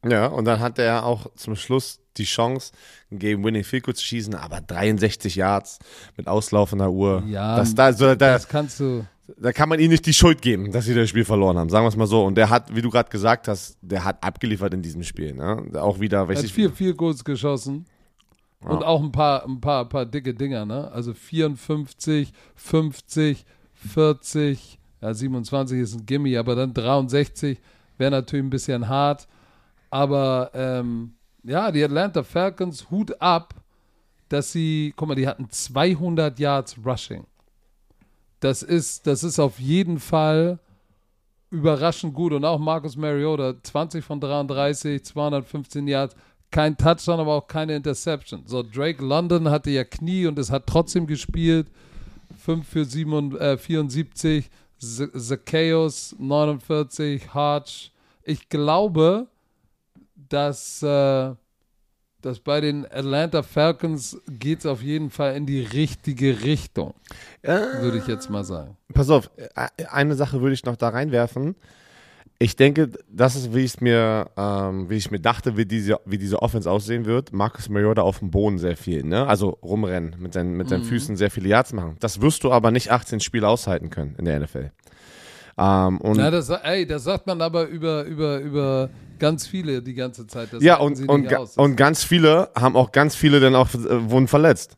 Ja, und dann hatte er auch zum Schluss die Chance, ein Game-Winning Field zu schießen, aber 63 Yards mit auslaufender Uhr. Ja, das, da, so, da, das kannst du. da kann man ihm nicht die Schuld geben, dass sie das Spiel verloren haben. Sagen wir es mal so. Und der hat, wie du gerade gesagt hast, der hat abgeliefert in diesem Spiel. Ne? Auch wieder, Er weiß hat ich, vier, vier Goals geschossen. Und auch ein paar, ein paar, paar dicke Dinger, ne? Also 54, 50, 40, ja, 27 ist ein Gimme, aber dann 63 wäre natürlich ein bisschen hart. Aber ähm, ja, die Atlanta Falcons, Hut ab, dass sie, guck mal, die hatten 200 Yards Rushing. Das ist, das ist auf jeden Fall überraschend gut. Und auch Marcus Mariota, 20 von 33, 215 Yards, kein Touchdown, aber auch keine Interception. So, Drake London hatte ja Knie und es hat trotzdem gespielt. 5 für 7, äh, 74, Z Zacchaeus 49, Hodge. Ich glaube, dass, äh, dass bei den Atlanta Falcons geht es auf jeden Fall in die richtige Richtung, würde ich jetzt mal sagen. Pass auf, äh, eine Sache würde ich noch da reinwerfen. Ich denke, das ist, wie ich es mir, ähm, wie ich mir dachte, wie diese, wie diese Offense aussehen wird. Marcus Mariota auf dem Boden sehr viel, ne? Also rumrennen, mit seinen, mit seinen Füßen sehr viele Yards machen. Das wirst du aber nicht 18 Spiele aushalten können in der NFL. Ähm, und Ja, das, ey, das sagt man aber über, über, über ganz viele die ganze Zeit. Das Ja, und, sie und, aus. und ganz viele haben auch ganz viele dann auch äh, wurden verletzt.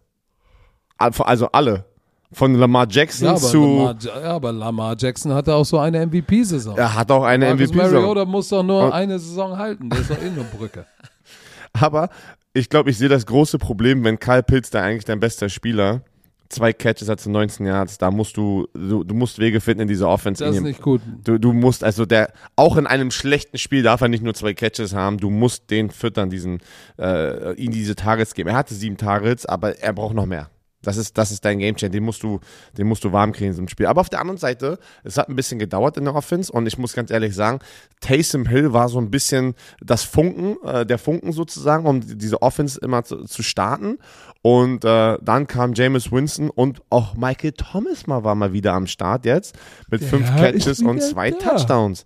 Also alle. Von Lamar Jackson ja, zu. Lamar, Ja- aber Lamar Jackson hatte auch so eine MVP-Saison. er hat auch eine MVP-Saison. Mariota muss doch nur Und- eine Saison halten. Der ist doch eh eine Brücke. Aber ich glaube, ich sehe das große Problem, wenn Kyle Pitts, der eigentlich dein bester Spieler, zwei Catches hat zu 19 Yards, da musst du, du, du musst Wege finden in dieser Offense. Das ist nicht gut. Du, du musst, also der, auch in einem schlechten Spiel darf er nicht nur zwei Catches haben, du musst den füttern, diesen, äh, ihm diese Targets geben. Er hatte sieben Targets, aber er braucht noch mehr. Das ist, das ist dein Gamechanger, den musst du, den musst du warm kriegen in einem Spiel. Aber auf der anderen Seite, es hat ein bisschen gedauert in der Offense und ich muss ganz ehrlich sagen, Taysom Hill war so ein bisschen das Funken, äh, der Funken sozusagen, um diese Offense immer zu, zu starten. Und äh, dann kam Jameis Winston und auch Michael Thomas mal war mal wieder am Start jetzt mit fünf Der ist Catches und zwei da. Touchdowns.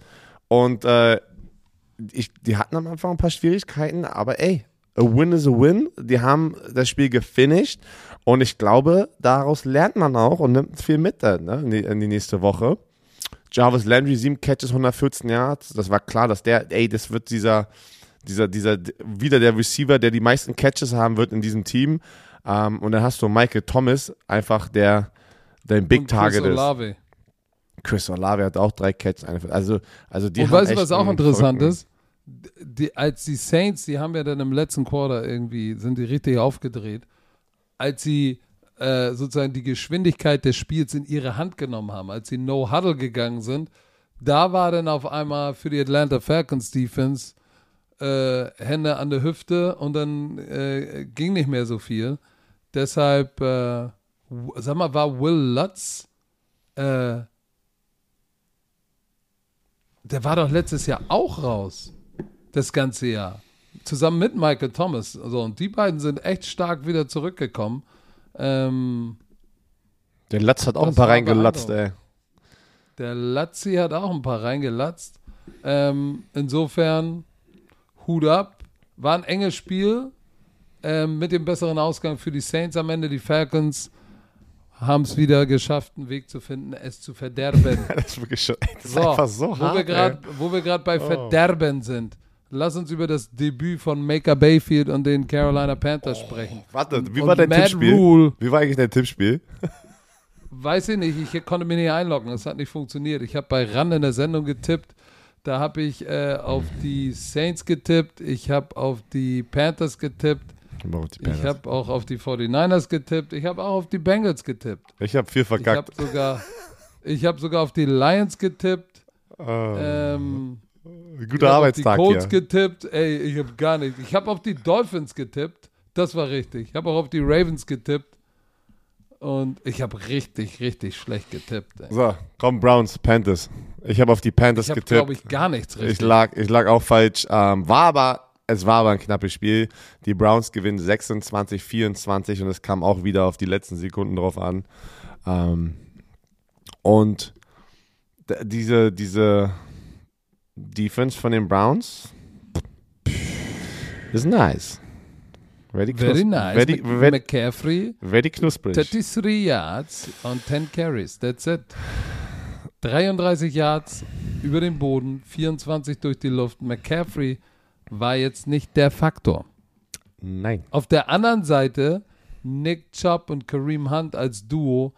Und äh, ich, die hatten am Anfang ein paar Schwierigkeiten, aber ey, a win is a win. Die haben das Spiel gefinisht und ich glaube, daraus lernt man auch und nimmt viel mit dann, ne, in, die, in die nächste Woche. Jarvis Landry, sieben Catches, 114 Yards. Das war klar, dass der, ey, das wird dieser, dieser, dieser, wieder der Receiver, der die meisten Catches haben wird in diesem Team. Ähm, und dann hast du Michael Thomas, einfach der, der ein Big Chris Target ist. Olave. Chris Olave hat auch drei Catches. Also, also die Und weißt du, was auch interessant verrückten- ist? Die, als die Saints, die haben ja dann im letzten Quarter irgendwie, sind die richtig aufgedreht, als sie äh, sozusagen die Geschwindigkeit des Spiels in ihre Hand genommen haben, als sie No-Huddle gegangen sind, da war dann auf einmal für die Atlanta Falcons Defense äh, Hände an der Hüfte und dann äh, ging nicht mehr so viel. Deshalb, äh, sag mal, war Will Lutz, äh, der war doch letztes Jahr auch raus, das ganze Jahr. Zusammen mit Michael Thomas. Also, und die beiden sind echt stark wieder zurückgekommen. Ähm, Der Latz hat auch ein paar reingelatzt, ey. der Lazzi hat auch ein paar reingelatzt. Ähm, insofern, Hut ab. War ein enges Spiel ähm, mit dem besseren Ausgang für die Saints am Ende. Die Falcons haben es wieder geschafft, einen Weg zu finden, es zu verderben. Das ist wirklich schon, das ist So, einfach so wo hart, wir ey. grad, Wo wir gerade bei Oh. Verderben sind. Lass uns über das Debüt von Maker Bayfield und den Carolina Panthers sprechen. Warte, wie Und war dein Matt Tippspiel? Rule, Wie war eigentlich dein Tippspiel? weiß ich nicht, ich konnte mich nicht einloggen, es hat nicht funktioniert. Ich habe bei RAN in der Sendung getippt, da habe ich äh, auf die Saints getippt, ich habe auf die Panthers getippt, ich habe auch auf die 49ers getippt, ich habe auch auf die Bengals getippt. Ich habe viel Ich habe verkackt. sogar, ich habe sogar auf die Lions getippt. Ah, Ähm, guter ich hab Arbeitstag auf die Colts hier. getippt. Ey, ich habe gar nicht. Ich habe auf die Dolphins getippt. Das war richtig. Ich habe auch auf die Ravens getippt. Und ich habe richtig, richtig schlecht getippt. Ey. So, komm, Browns, Panthers. Ich habe auf die Panthers Ich habe, getippt. glaube ich, gar nichts richtig. Ich lag, ich lag auch falsch. Ähm, war aber, es war aber ein knappes Spiel. Die Browns gewinnen 26, 24 und es kam auch wieder auf die letzten Sekunden drauf an. Ähm, und diese, diese, Defense von den Browns ist nice. Very, Very nice. Very, very, McCaffrey, very knusprig. 33 Yards und 10 Carries. That's it. 33 Yards über den Boden, 24 durch die Luft. McCaffrey war jetzt nicht der Faktor. Nein. Auf der anderen Seite Nick Chubb und Kareem Hunt als Duo.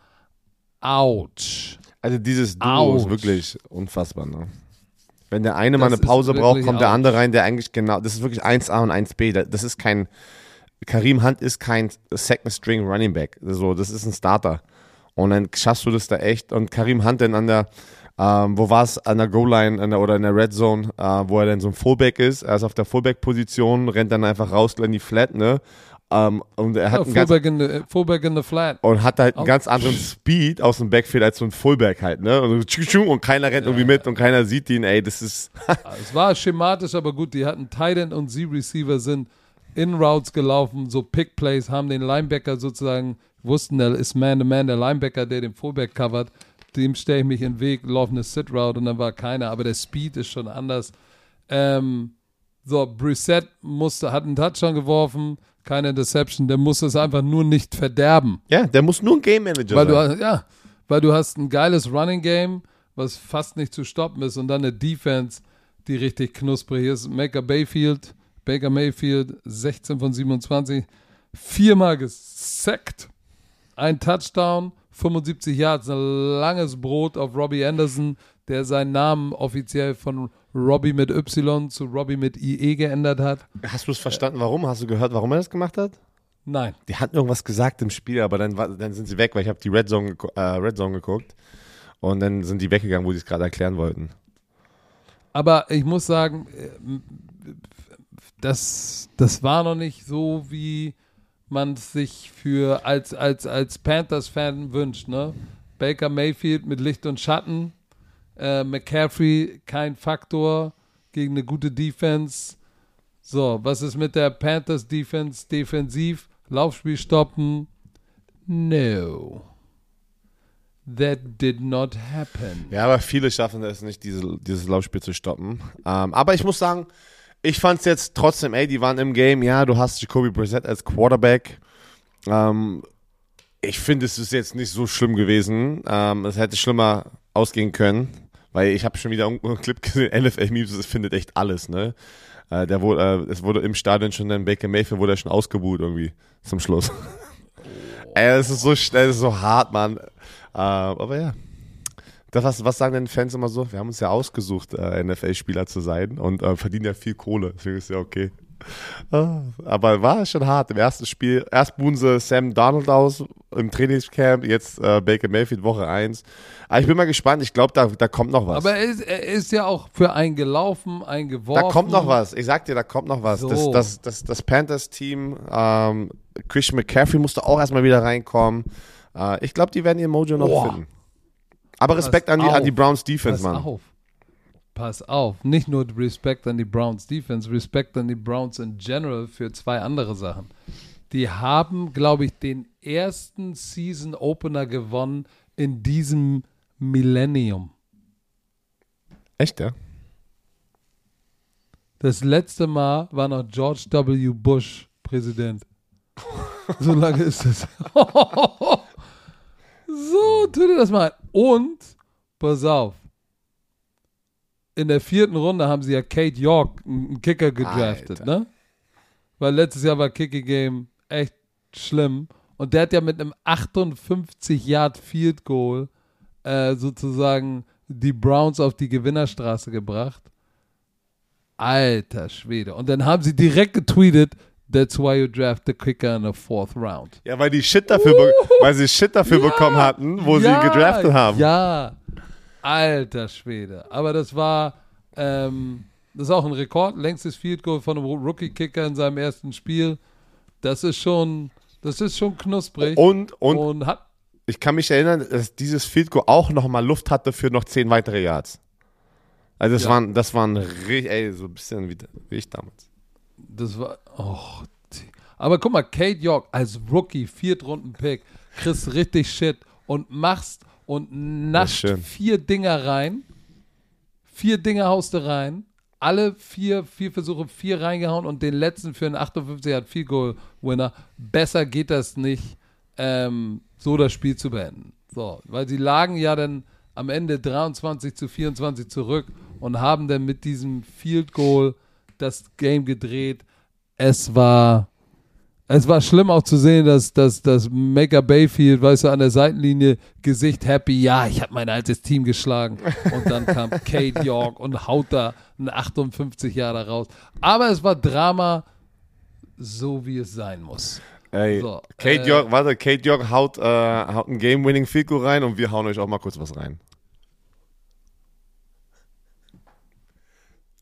Ouch. Also dieses Duo ist Ouch. wirklich unfassbar. Ne? Wenn der eine mal Das eine Pause braucht, kommt der andere rein, der eigentlich genau, das ist wirklich 1A und 1B. Da- Das ist kein, Kareem Hunt ist kein Second String Running Back. So, das ist ein Starter. Und dann schaffst du das da echt. Und Kareem Hunt dann an der, ähm, wo war es, an der Goal-Line oder in der Red Zone, äh, wo er dann so ein Fullback ist. Er ist auf der Fullback-Position, rennt dann einfach raus in die Flat, ne? Ähm, und er hat Ja, einen ganz Fullback, in the, Fullback in the flat. und hat halt einen Auch- ganz anderen Speed aus dem Backfield als so ein Fullback halt, ne? Und, und keiner rennt irgendwie mit und keiner sieht ihn, ey, das ist. Es war schematisch, aber gut, die hatten Tight End und Z-Receiver sind in Routes gelaufen, so Pick Plays, haben den Linebacker sozusagen, wussten, der ist Man-to-Man, der Linebacker, der den Fullback covert, dem stelle ich mich in den Weg, laufe eine Sit-Route und dann war keiner, aber der Speed ist schon anders. Ähm, so, Brissett musste, hat einen Touchdown geworfen, keine Interception, der musste es einfach nur nicht verderben. ja, der muss nur ein Game Manager Weil du, sein. hast- ja, weil du hast ein geiles Running Game, was fast nicht zu stoppen ist, und dann eine Defense, die richtig knusprig ist. Baker Bayfield, Baker Mayfield, 16 von 27, viermal gesackt, ein Touchdown, 75 Yards, ein langes Brot auf Robbie Anderson, der seinen Namen offiziell von Robbie mit Y zu Robbie mit IE geändert hat. Hast du es verstanden, warum? Hast du gehört, warum er das gemacht hat? Nein. Die hatten irgendwas gesagt im Spiel, aber dann, dann sind sie weg, weil ich habe die Red Zone, äh, Red Zone geguckt. Und dann sind die weggegangen, wo sie es gerade erklären wollten. Aber ich muss sagen, äh, das, das war noch nicht so, wie man es sich für als, als, als Panthers-Fan wünscht. Ne? Baker Mayfield mit Licht und Schatten, äh, McCaffrey kein Faktor gegen eine gute Defense. So, was ist mit der Panthers-Defense defensiv? Laufspiel stoppen? No. That did not happen. Ja, aber viele schaffen es nicht, diese, dieses Laufspiel zu stoppen. Ähm, aber ich muss sagen, ich fand es jetzt trotzdem, ey, die waren im Game. Ja, du hast Jacoby Brissett als Quarterback. Ähm, ich finde, es ist jetzt nicht so schlimm gewesen. Ähm, es hätte schlimmer ausgehen können, weil ich habe schon wieder einen Clip gesehen. NFL Memes, das findet echt alles, ne? Äh, der wurde, äh, es wurde im Stadion schon dann Baker Mayfield wurde er schon ausgebuht irgendwie zum Schluss. ey, es ist so schnell, es ist so hart, Mann. Äh, aber ja. Das, was, was sagen denn Fans immer so? Wir haben uns ja ausgesucht, äh, NFL-Spieler zu sein und äh, verdienen ja viel Kohle. Deswegen ist ja okay. Ah, aber war schon hart. Im ersten Spiel, erst buhen sie Sam Donald aus im Trainingscamp, jetzt äh, Baker Mayfield Woche 1. Aber ich bin mal gespannt. Ich glaube, da, da kommt noch was. Aber er ist, er ist ja auch für einen gelaufen, einen geworfen. da kommt noch was. Ich sag dir, da kommt noch was. So. Das, das, das, das Panthers-Team, ähm, Christian McCaffrey musste auch erstmal wieder reinkommen. Äh, ich glaube, die werden ihr Mojo noch Boah. finden. Aber Respekt an die, an die. Browns Defense, Mann. auf. Pass auf. Nicht nur Respekt an die Browns Defense, Respekt an die Browns in general für zwei andere Sachen. Die haben, glaube ich, den ersten Season Opener gewonnen in diesem Millennium. Echt, ja? Das letzte Mal war noch George W. Bush Präsident. So lange ist es. so, tu dir das mal. Und, pass auf. In der vierten Runde haben sie ja Kate York, einen Kicker, gedraftet, Alter. ne? Weil letztes Jahr war Kicking Game echt schlimm. Und der hat ja mit einem 58 Yard Field Goal äh, sozusagen die Browns auf die Gewinnerstraße gebracht. Alter Schwede. Und dann haben sie direkt getweetet, that's why you draft the kicker in the fourth round. Ja, weil die Shit dafür, be weil sie Shit dafür Ja. bekommen hatten, wo Ja, sie gedraftet haben. Ja. Alter Schwede. Aber das war, ähm, das ist auch ein Rekord. Längstes Field Goal von einem Rookie-Kicker in seinem ersten Spiel. Das ist schon, das ist schon knusprig. Und, und und hat, ich kann mich erinnern, dass dieses Field Goal auch nochmal Luft hatte für noch zehn weitere Yards. Also das Ja. waren, das waren richtig, ey, so ein bisschen wie, wie ich damals. Das war. Oh. Aber guck mal, Kate York als Rookie, Viertrunden-Pick, kriegst richtig Shit und machst und nascht vier Dinger rein. vier Dinge haust du rein, alle vier, vier Versuche, vier reingehauen und den letzten für einen 58 hat Field Goal Winner. Besser geht das nicht, ähm, so das Spiel zu beenden. So, weil sie lagen ja dann am Ende 23 zu 24 zurück und haben dann mit diesem Field Goal das Game gedreht. Es war, es war schlimm auch zu sehen, dass, dass, dass Maker Bayfield, weißt du, an der Seitenlinie Gesicht happy, ja, ich habe mein altes Team geschlagen. Und dann kam Kate York und haut da ein 58 Jahre raus. Aber es war Drama, so wie es sein muss. Ey, So, Kate äh, York, warte, Kate York haut, äh, haut ein Game-Winning Field Goal rein und wir hauen euch auch mal kurz was rein.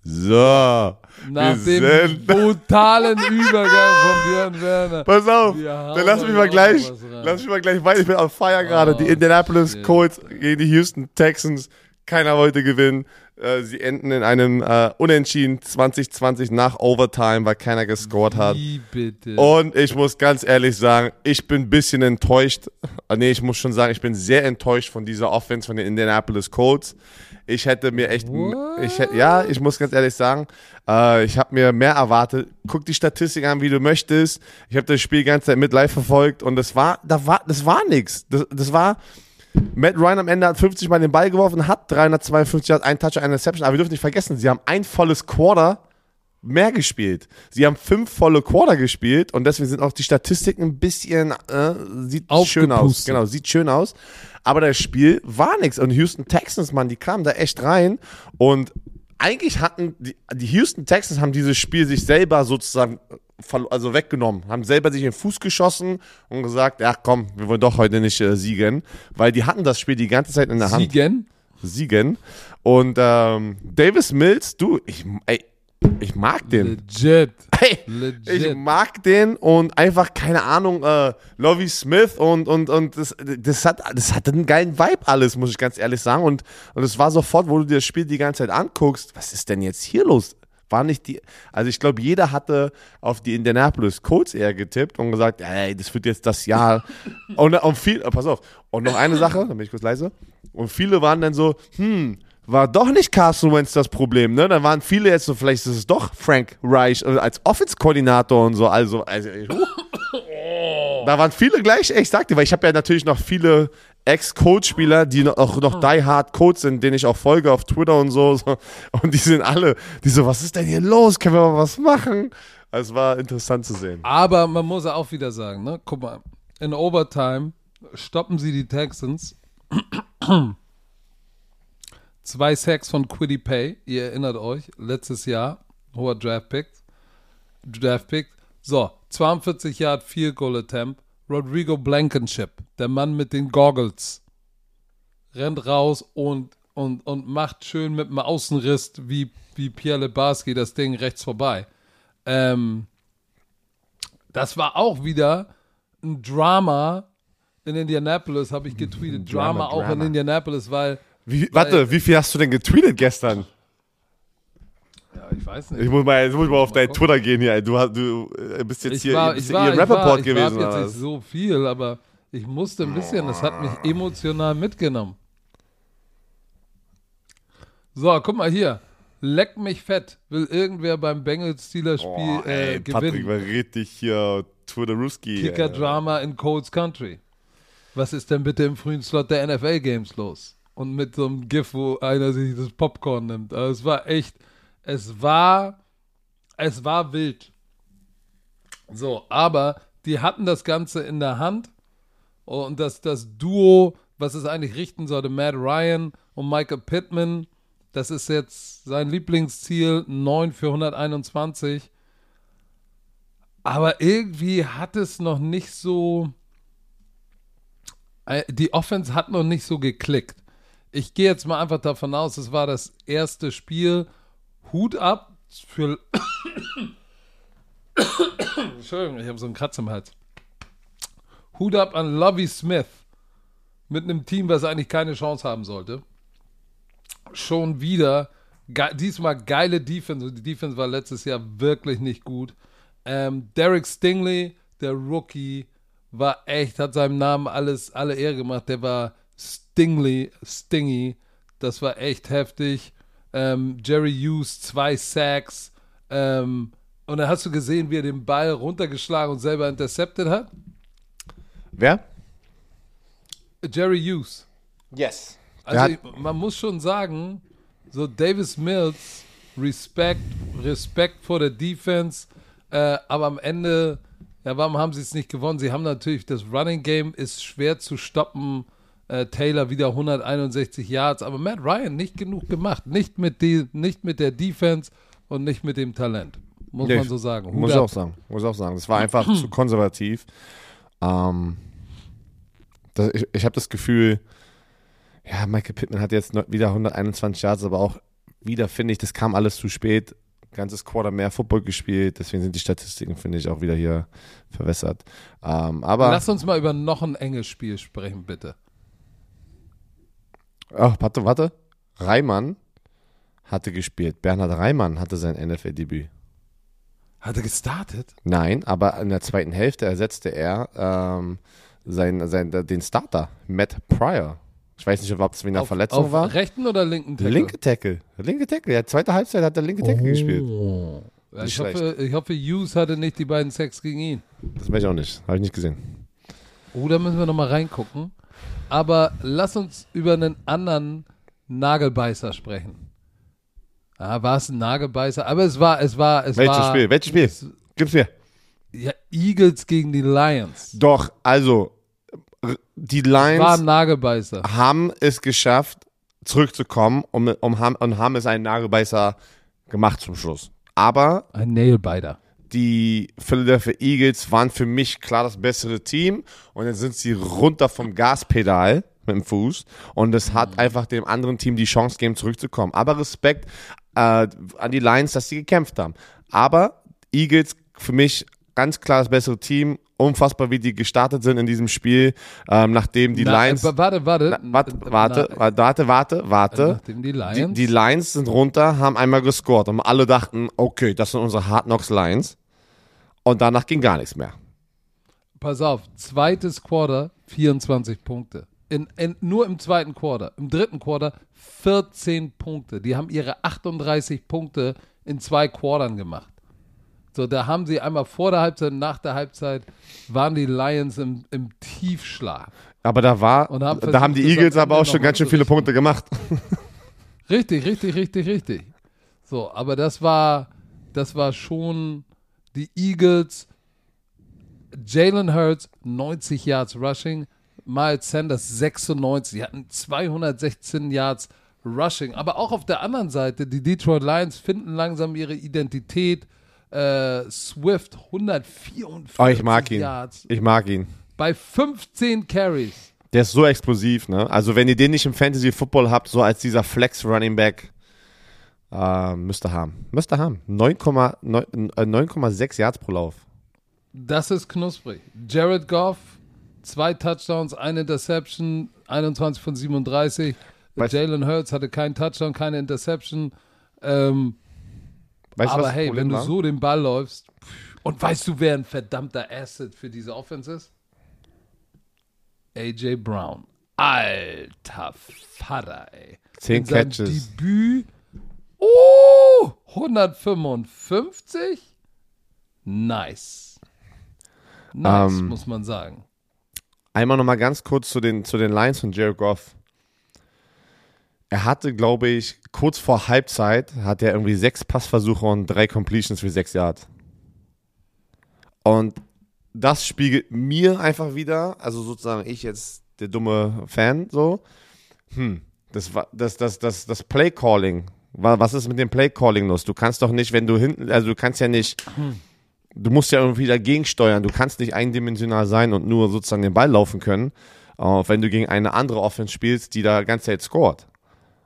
So, Nach dem brutalen Übergang von Björn Werner. pass auf, dann lass mich mal gleich, lass mich mal gleich weiter, ich bin auf Feier gerade, die Oh, Indianapolis shit. Colts gegen die Houston Texans, keiner wollte gewinnen, äh, sie enden in einem äh, Unentschieden 2020 nach Overtime, weil keiner gescored hat. Wie bitte? Und ich muss ganz ehrlich sagen, ich bin ein bisschen enttäuscht. Ah, Nee, ich muss schon sagen, ich bin sehr enttäuscht von dieser Offense von den Indianapolis Colts. Ich hätte mir echt, ich hätte, ja, ich muss ganz ehrlich sagen, äh, ich habe mir mehr erwartet. Guck die Statistik an, wie du möchtest. Ich habe das Spiel die ganze Zeit mit live verfolgt und das war, da war, das war nix. Das, das war, Matt Ryan am Ende hat 50 Mal den Ball geworfen, hat 352 Yards, ein Touch, eine Reception. Aber wir dürfen nicht vergessen, sie haben ein volles Quarter mehr gespielt. Sie haben fünf volle Quarter gespielt und deswegen sind auch die Statistiken ein bisschen, äh, sieht schön aus. Genau, sieht schön aus. Aber das Spiel war nichts. Und Houston Texans, Mann, die kamen da echt rein und eigentlich hatten die, die Houston Texans haben dieses Spiel sich selber sozusagen verlo- also weggenommen, haben selber sich in den Fuß geschossen und gesagt, ja komm, wir wollen doch heute nicht äh, siegen, weil die hatten das Spiel die ganze Zeit in der Hand Siegen? siegen. Und ähm, Davis Mills, du, ich, ey, ich mag den. Legit. Hey, Legit. ich mag den und einfach, keine Ahnung, äh, Lovie Smith und, und, und das, das, hat, das hat einen geilen Vibe alles, muss ich ganz ehrlich sagen. Und, und es war sofort, wo du dir das Spiel die ganze Zeit anguckst, was ist denn jetzt hier los? War nicht die, also ich glaube, jeder hatte auf die Indianapolis Colts eher getippt und gesagt, ey, das wird jetzt das Jahr. und, und viel, pass auf, und noch eine Sache, dann bin ich kurz leise. Und viele waren dann so, hm, war doch nicht Carson Wentz das Problem, ne? Dann waren viele jetzt so, vielleicht ist es doch Frank Reich äh, als Offense-Koordinator und so. Also, also ich- da waren viele gleich, ich sag dir, weil ich habe ja natürlich noch viele Ex-Coach-Spieler, die noch, auch noch die Hard Codes sind, denen ich auch folge auf Twitter und so, so. Und die sind alle, die so, was ist denn hier los? Können wir mal was machen? Also, Es war interessant zu sehen. Aber man muss ja auch wieder sagen, ne? Guck mal, in Overtime stoppen sie die Texans. Zwei Sacks von Quiddy Pay, ihr erinnert euch, letztes Jahr, hoher Draft-Pick. Draft-Pick. So, 42 Yard Field Goal Attempt. Rodrigo Blankenship, der Mann mit den Goggles, rennt raus und, und, und macht schön mit dem Außenriss wie, wie Pierre Lebarski das Ding rechts vorbei. Ähm, das war auch wieder ein Drama in Indianapolis, habe ich getweetet. Drama, Drama, auch in. Indianapolis, weil, Wie, warte, wie viel hast du denn getweetet gestern? ja, ich weiß nicht. Ich muss mal, jetzt muss ich mal auf dein Twitter gehen hier. Du, du äh, bist jetzt Ich hier, war, bist ich war, hier Rapperport war, ich gewesen. war jetzt nicht so viel, aber ich musste ein bisschen, das hat mich emotional mitgenommen. So, guck mal hier. Leck mich fett. Will irgendwer beim Bengals-Steelers-Spiel Oh, äh, ey, Patrick gewinnen. war richtig hier Twitter-Ruski. Kicker-Drama in Colts Country. Was ist denn bitte im frühen Slot der NFL-Games los? Und mit so einem GIF, wo einer sich das Popcorn nimmt. Also es war echt, es war, es war wild. So, aber die hatten das Ganze in der Hand und das, das Duo, was es eigentlich richten sollte, Matt Ryan und Michael Pittman, das ist jetzt sein Lieblingsziel, 9 für 121. Aber irgendwie hat es noch nicht so. äh, Die Offense hat noch nicht so geklickt. Ich gehe jetzt mal einfach davon aus, es war das erste Spiel. Hut ab für. Entschuldigung, ich habe so einen Kratz im Hals. Hut ab an Lovey Smith mit einem Team, was eigentlich keine Chance haben sollte. Schon wieder, ge diesmal geile Defense. Die Defense war letztes Jahr wirklich nicht gut. Ähm, Derek Stingley, der Rookie, war echt, hat seinem Namen alles, alle Ehre gemacht. Der war Stingley, Stingy. Das war echt heftig. Ähm, Jerry Hughes, zwei Sacks. Ähm, und dann hast du gesehen, wie er den Ball runtergeschlagen und selber intercepted hat. Wer? Jerry Hughes. Yes. Also ich, man muss schon sagen, so Davis Mills, Respekt, Respekt vor der Defense, äh, aber am Ende, ja, warum haben sie es nicht gewonnen? Sie haben natürlich, das Running Game ist schwer zu stoppen. Äh, Taylor wieder 161 Yards, aber Matt Ryan nicht genug gemacht. Nicht mit, die, nicht mit der Defense und nicht mit dem Talent. Muss Nee, man so sagen. Hut Muss ich auch sagen. Muss ich auch sagen. Das war einfach zu konservativ. Ähm, das, ich ich habe das Gefühl, ja, Michael Pittman hat jetzt wieder 121 Yards, aber auch wieder finde ich, das kam alles zu spät. Ganzes Quarter mehr Football gespielt, deswegen sind die Statistiken, finde ich, auch wieder hier verwässert. Ähm, aber, Lass uns mal über noch ein enges Spiel sprechen, bitte. Ach, warte, warte. Reimann hatte gespielt. Bernhard Reimann hatte sein NFL-Debüt. Hat er gestartet? Nein, aber in der zweiten Hälfte ersetzte er ähm, sein, sein, den Starter, Matt Pryor. Ich weiß nicht, ob es wegen einer auf, Verletzung auf war. rechten oder linken Tackle? Linke Tackle. Linke Tackle. Ja, zweite Halbzeit hat der linke Tackle gespielt. Ja, Nicht ich, hoffe, ich hoffe, Hughes hatte nicht die beiden Sacks gegen ihn. Das weiß ich auch nicht. Habe ich nicht gesehen. Oh, da müssen wir nochmal reingucken. Aber lass uns über einen anderen Nagelbeißer sprechen. Ja, war es ein Nagelbeißer? Aber es war, es war, es Welches war. Spiel? Welches Spiel? Es, Gib's mir. ja, Eagles gegen die Lions. Doch, also, die War Lions ein Nagelbeißer. haben es geschafft, zurückzukommen um, um, haben- und haben es einen Nagelbeißer gemacht zum Schluss. Aber Ein Nailbiter. Die Philadelphia Eagles waren für mich klar das bessere Team und dann sind sie runter vom Gaspedal mit dem Fuß und es hat einfach dem anderen Team die Chance gegeben, zurückzukommen. Aber Respekt äh, an die Lions, dass sie gekämpft haben. Aber Eagles für mich ganz klar das bessere Team. Unfassbar, wie die gestartet sind in diesem Spiel, ähm, nachdem die Na, Lions. äh, Warte, warte. Na, warte, Na, warte, warte, warte, warte. Nachdem die Die, Lions. die Lions sind runter, haben einmal gescored und alle dachten, okay, das sind unsere Hard Knocks Lions. Und danach ging gar nichts mehr. Pass auf, zweites Quarter 24 Punkte. In, in, nur im zweiten Quarter. Im dritten Quarter 14 Punkte. Die haben ihre 38 Punkte in zwei Quartern gemacht. So, da haben sie einmal vor der Halbzeit, nach der Halbzeit waren die Lions im, im Tiefschlaf. Aber da war, Und haben da haben die Eagles aber auch schon ganz schön viele. Punkte gemacht. Richtig, richtig, richtig, richtig. So, aber das war, das war schon die Eagles. Jalen Hurts 90 Yards Rushing, Miles Sanders 96. Die hatten 216 Yards Rushing. Aber auch auf der anderen Seite, die Detroit Lions finden langsam ihre Identität. Äh, Swift 144 Oh, ich mag ihn. Yards Ich mag ihn. bei 15 Carries. Der ist so explosiv, ne? Also, wenn ihr den nicht im Fantasy Football habt, so als dieser Flex Running Back, äh, müsst ihr haben. Müsst ihr haben. 9,9 äh, 9,6 Yards pro Lauf. Das ist knusprig. Jared Goff, zwei Touchdowns, eine Interception, 21 von 37. Weißt- Jalen Hurts hatte keinen Touchdown, keine Interception. Ähm, Weißt du, aber hey, wenn du war? so den Ball läufst, und weißt du, wer ein verdammter Asset für diese Offense ist? AJ Brown. Alter Vater, ey. Zehn Catches. Debüt. Oh, 155? Nice. Nice, Ähm, muss man sagen. Einmal nochmal ganz kurz zu den, zu den Lines von Jared Goff. Er hatte, glaube ich, kurz vor Halbzeit hat er irgendwie sechs Passversuche und drei Completions für sechs Yards. Und das spiegelt mir einfach wieder, also sozusagen ich jetzt der dumme Fan so, hm, das war das das das das Play Calling. Was ist mit dem Play Calling los? Du kannst doch nicht, wenn du hinten, also du kannst ja nicht du musst ja irgendwie dagegen steuern. Du kannst nicht eindimensional sein und nur sozusagen den Ball laufen können, äh, wenn du gegen eine andere Offense spielst, die da ganze Zeit scored.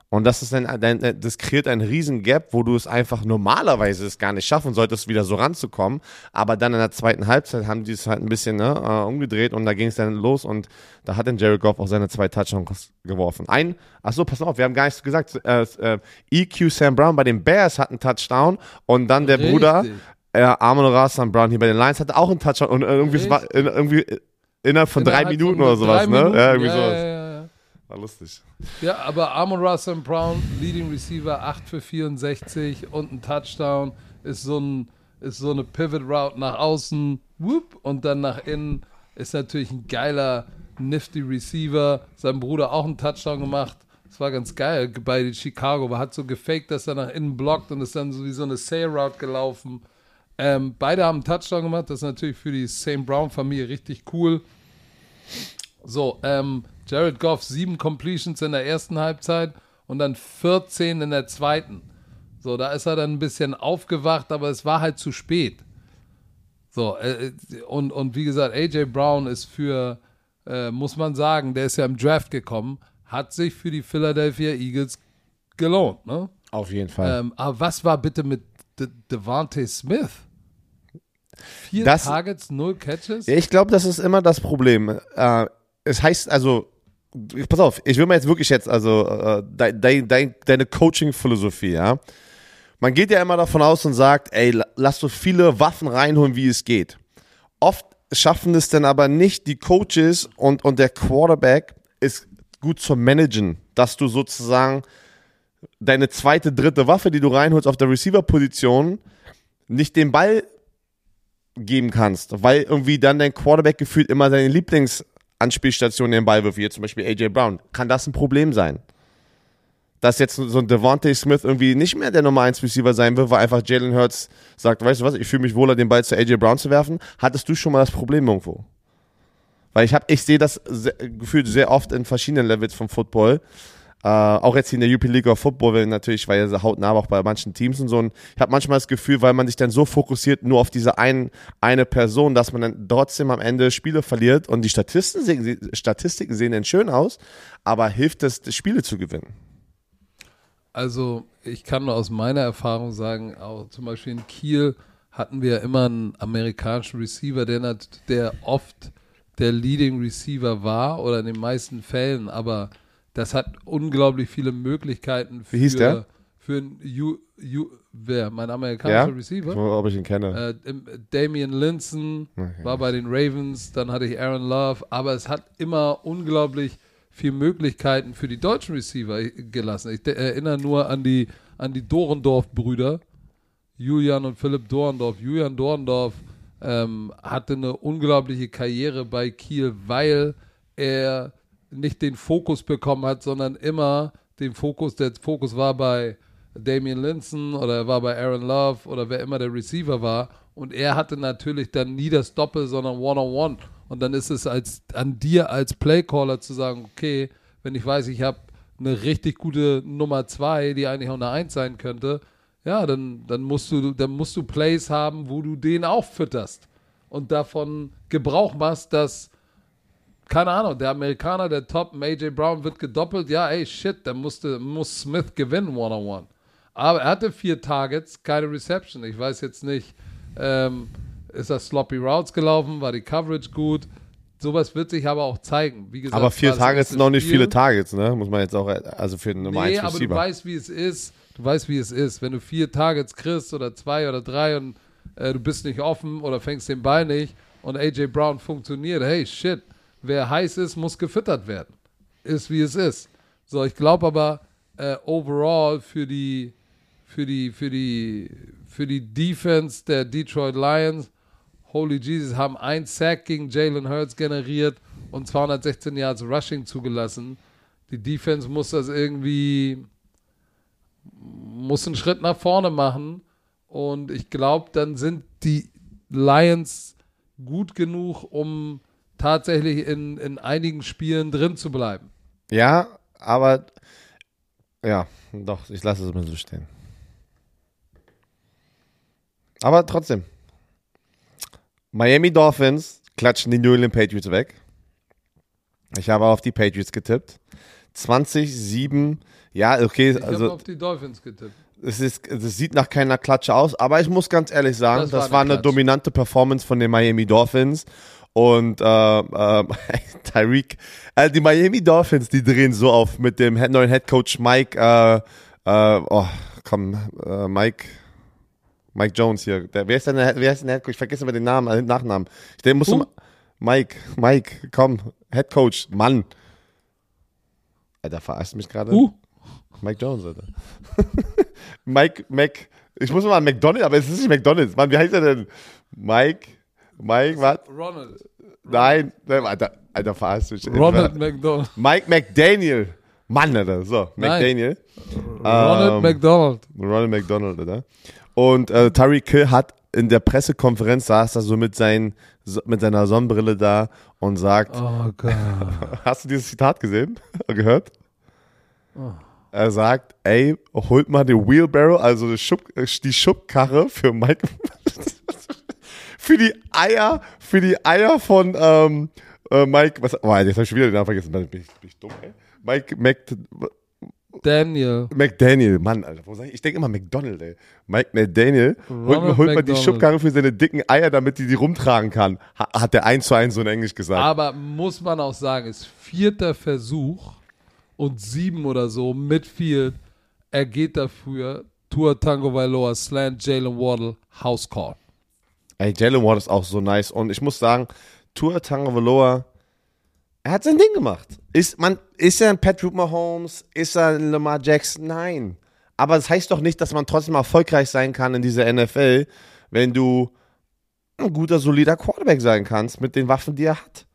Und das ist dann, dann das kreiert einen riesen Gap, wo du es einfach normalerweise es gar nicht schaffen solltest, wieder so ranzukommen. Aber dann in der zweiten Halbzeit haben die es halt ein bisschen ne, äh, umgedreht und da ging es dann los und da hat dann Jared Goff auch seine zwei Touchdowns geworfen. Ein, ach so, pass auf, wir haben gar nichts gesagt. Äh, äh, EQ Sam Brown bei den Bears hat einen Touchdown und dann der Richtig. Bruder äh, Amon Rassan Brown hier bei den Lions hatte auch einen Touchdown und irgendwie, war in, irgendwie innerhalb von drei Innerhalb Minuten oder sowas, drei ne? Minuten. Ja, irgendwie ja, sowas. ja, ja. War lustig. Ja, aber Amon Russell Brown, Leading Receiver, 8 für 64 und ein Touchdown, ist so, ein, ist so eine Pivot Route nach außen, whoop, und dann nach innen. Ist natürlich ein geiler, nifty Receiver. Sein Bruder auch einen Touchdown gemacht. Das war ganz geil bei Chicago. Aber hat so gefaked, dass er nach innen blockt und ist dann so wie so eine Sail Route gelaufen. Ähm, beide haben einen Touchdown gemacht. Das ist natürlich für die St. Brown-Familie richtig cool. So, ähm, Jared Goff, sieben Completions in der ersten Halbzeit und dann 14 in der zweiten. So, da ist er dann ein bisschen aufgewacht, aber es war halt zu spät. So, äh, und, und wie gesagt, AJ Brown ist für, äh, muss man sagen, der ist ja im Draft gekommen, hat sich für die Philadelphia Eagles gelohnt, ne? Auf jeden Fall. Ähm, aber was war bitte mit De Devante Smith? Vier Das- Targets, null Catches? Ich glaube, das ist immer das Problem. Äh, es heißt also, pass auf, ich will mal jetzt wirklich jetzt, also äh, dein, dein, dein, deine Coaching-Philosophie, ja. Man geht ja immer davon aus und sagt, ey, la- lass so viele Waffen reinholen, wie es geht. Oft schaffen es dann aber nicht die Coaches und, und der Quarterback ist gut zu managen, dass du sozusagen deine zweite, dritte Waffe, die du reinholst auf der Receiver-Position, nicht den Ball geben kannst, weil irgendwie dann dein Quarterback gefühlt immer seine Lieblingsanspielstation den Ball wirft, wie zum Beispiel AJ Brown. Kann das ein Problem sein? Dass jetzt so ein Devontae Smith irgendwie nicht mehr der Nummer 1 Receiver sein wird, weil einfach Jalen Hurts sagt, weißt du was, ich fühle mich wohler, den Ball zu AJ Brown zu werfen. Hattest du schon mal das Problem irgendwo? Weil ich ich sehe das sehr, gefühlt sehr oft in verschiedenen Levels vom Football. Äh, auch jetzt hier in der UP League of Football, weil natürlich, weil ja hautnah auch bei manchen Teams und so. Und ich habe manchmal das Gefühl, weil man sich dann so fokussiert nur auf diese ein, eine Person, dass man dann trotzdem am Ende Spiele verliert. Und die Statistiken sehen, Statistiken sehen dann schön aus, aber hilft es, Spiele zu gewinnen? Also, ich kann nur aus meiner Erfahrung sagen, auch zum Beispiel in Kiel hatten wir immer einen amerikanischen Receiver, der, der oft der Leading Receiver war oder in den meisten Fällen, aber das hat unglaublich viele Möglichkeiten für, Wie hieß der? für einen U, U, wer, mein amerikanischer Ja? Receiver? Ob ich ihn kenne. Äh, im- Damian Linson Okay. war bei den Ravens, dann hatte ich Aaron Love, aber es hat immer unglaublich viel Möglichkeiten für die deutschen Receiver gelassen. Ich erinnere nur an die, an die Dorendorf-Brüder, Julian und Philipp Dorendorf. Julian Dorendorf ähm, hatte eine unglaubliche Karriere bei Kiel, weil er nicht den Fokus bekommen hat, sondern immer den Fokus, der Fokus war bei Damian Linson oder er war bei Aaron Love oder wer immer der Receiver war. Und er hatte natürlich dann nie das Doppel, sondern One-on-One. Und dann ist es als, an dir als Playcaller zu sagen, okay, wenn ich weiß, ich habe eine richtig gute Nummer zwei, die eigentlich auch eine Eins sein könnte, ja, dann, dann, musst du, dann musst du Plays haben, wo du den auch fütterst und davon Gebrauch machst, dass, keine Ahnung, der Amerikaner, der Top, AJ Brown wird gedoppelt, ja, ey, shit, dann musste, muss Smith gewinnen, one-on-one. Aber er hatte vier Targets, keine Reception. Ich weiß jetzt nicht, ähm, ist das Sloppy Routes gelaufen, war die Coverage gut? Sowas wird sich aber auch zeigen. Wie gesagt, aber vier das Targets sind noch nicht viele Targets, ne? Muss man jetzt auch, also für einen Nummer Nee, 1 aber du weißt, wie es ist. Du weißt, wie es ist. Wenn du vier Targets kriegst oder zwei oder drei und äh, du bist nicht offen oder fängst den Ball nicht und AJ Brown funktioniert, hey, shit, wer heiß ist, muss gefüttert werden. Ist, wie es ist. So, ich glaube aber, äh, overall für die, für die, für die, für die Defense der Detroit Lions, Holy Jesus, haben ein Sack gegen Jalen Hurts generiert und 216 Yards Rushing zugelassen. Die Defense muss das irgendwie, muss einen Schritt nach vorne machen. Und ich glaube, dann sind die Lions gut genug, um tatsächlich in, in einigen Spielen drin zu bleiben. Ja, aber ja, doch, ich lasse es mal so stehen. Aber trotzdem. Miami Dolphins klatschen die New England Patriots weg. Ich habe auf die Patriots getippt. 20-7. Ja, okay, Ich habe also auf die Dolphins getippt. es, ist, es sieht nach keiner Klatsche aus, aber ich muss ganz ehrlich sagen, Das das, war war eine eine Klatsche. dominante Performance von den Miami Dolphins. Und äh, äh, Tyreek, äh, die Miami Dolphins, die drehen so auf mit dem neuen Head Coach Mike, äh, äh, oh, komm, äh, Mike, Mike Jones hier. Der, wer ist denn der, wer ist denn der Head Coach? Ich vergesse immer den Namen, äh, den Nachnamen. Ich denke, musst Who? du, Mike, Mike, komm, Head Coach, Mann. Alter, verarschst mich gerade? Uh, Mike Jones, Alter. Mike, Mac, ich muss mal an McDonald's, aber es ist nicht McDonald's. Mann, wie heißt er denn? Mike, Mike, was? Ronald. Nein, nein, Alter, Alter, verarschst mich. Ronald McDonald. Mike McDaniel. Mann, Alter, so, Nein. McDaniel. Ronald Ähm, McDonald. Ronald McDonald, oder? Und äh, Tyreek Hill hat in der Pressekonferenz saß da so mit, seinen, so, mit seiner Sonnenbrille da und sagt, Oh Gott. hast du dieses Zitat gesehen? Gehört? Oh. Er sagt, ey, holt mal den Wheelbarrow, also die, Schub, äh, die Schubkarre für Mike, für die Eier, für die Eier von ähm, äh, Mike, was, oh, jetzt hab ich schon wieder den Namen vergessen, bin ich, bin ich dumm, ey? Mike Mc, Daniel. McDaniel, Mann, Alter, ich? Ich denke immer McDonald, ey. Mike McDaniel holt, holt mal die McDonald. Schubkarre für seine dicken Eier, damit die die rumtragen kann. Ha, hat der eins zu eins so in Englisch gesagt. Aber muss man auch sagen, ist vierter Versuch und sieben oder so Midfield. Er geht dafür. Tua Tango Vailoa, Slant, Jalen Waddle, House Call. Ey, Jalen Ward ist auch so nice. Und ich muss sagen, Tua Tagovailoa, er hat sein Ding gemacht. Ist, man, ist er ein Patrick Mahomes? Ist er ein Lamar Jackson? Nein. Aber das heißt doch nicht, dass man trotzdem erfolgreich sein kann in dieser NFL, wenn du ein guter, solider Quarterback sein kannst mit den Waffen, die er hat.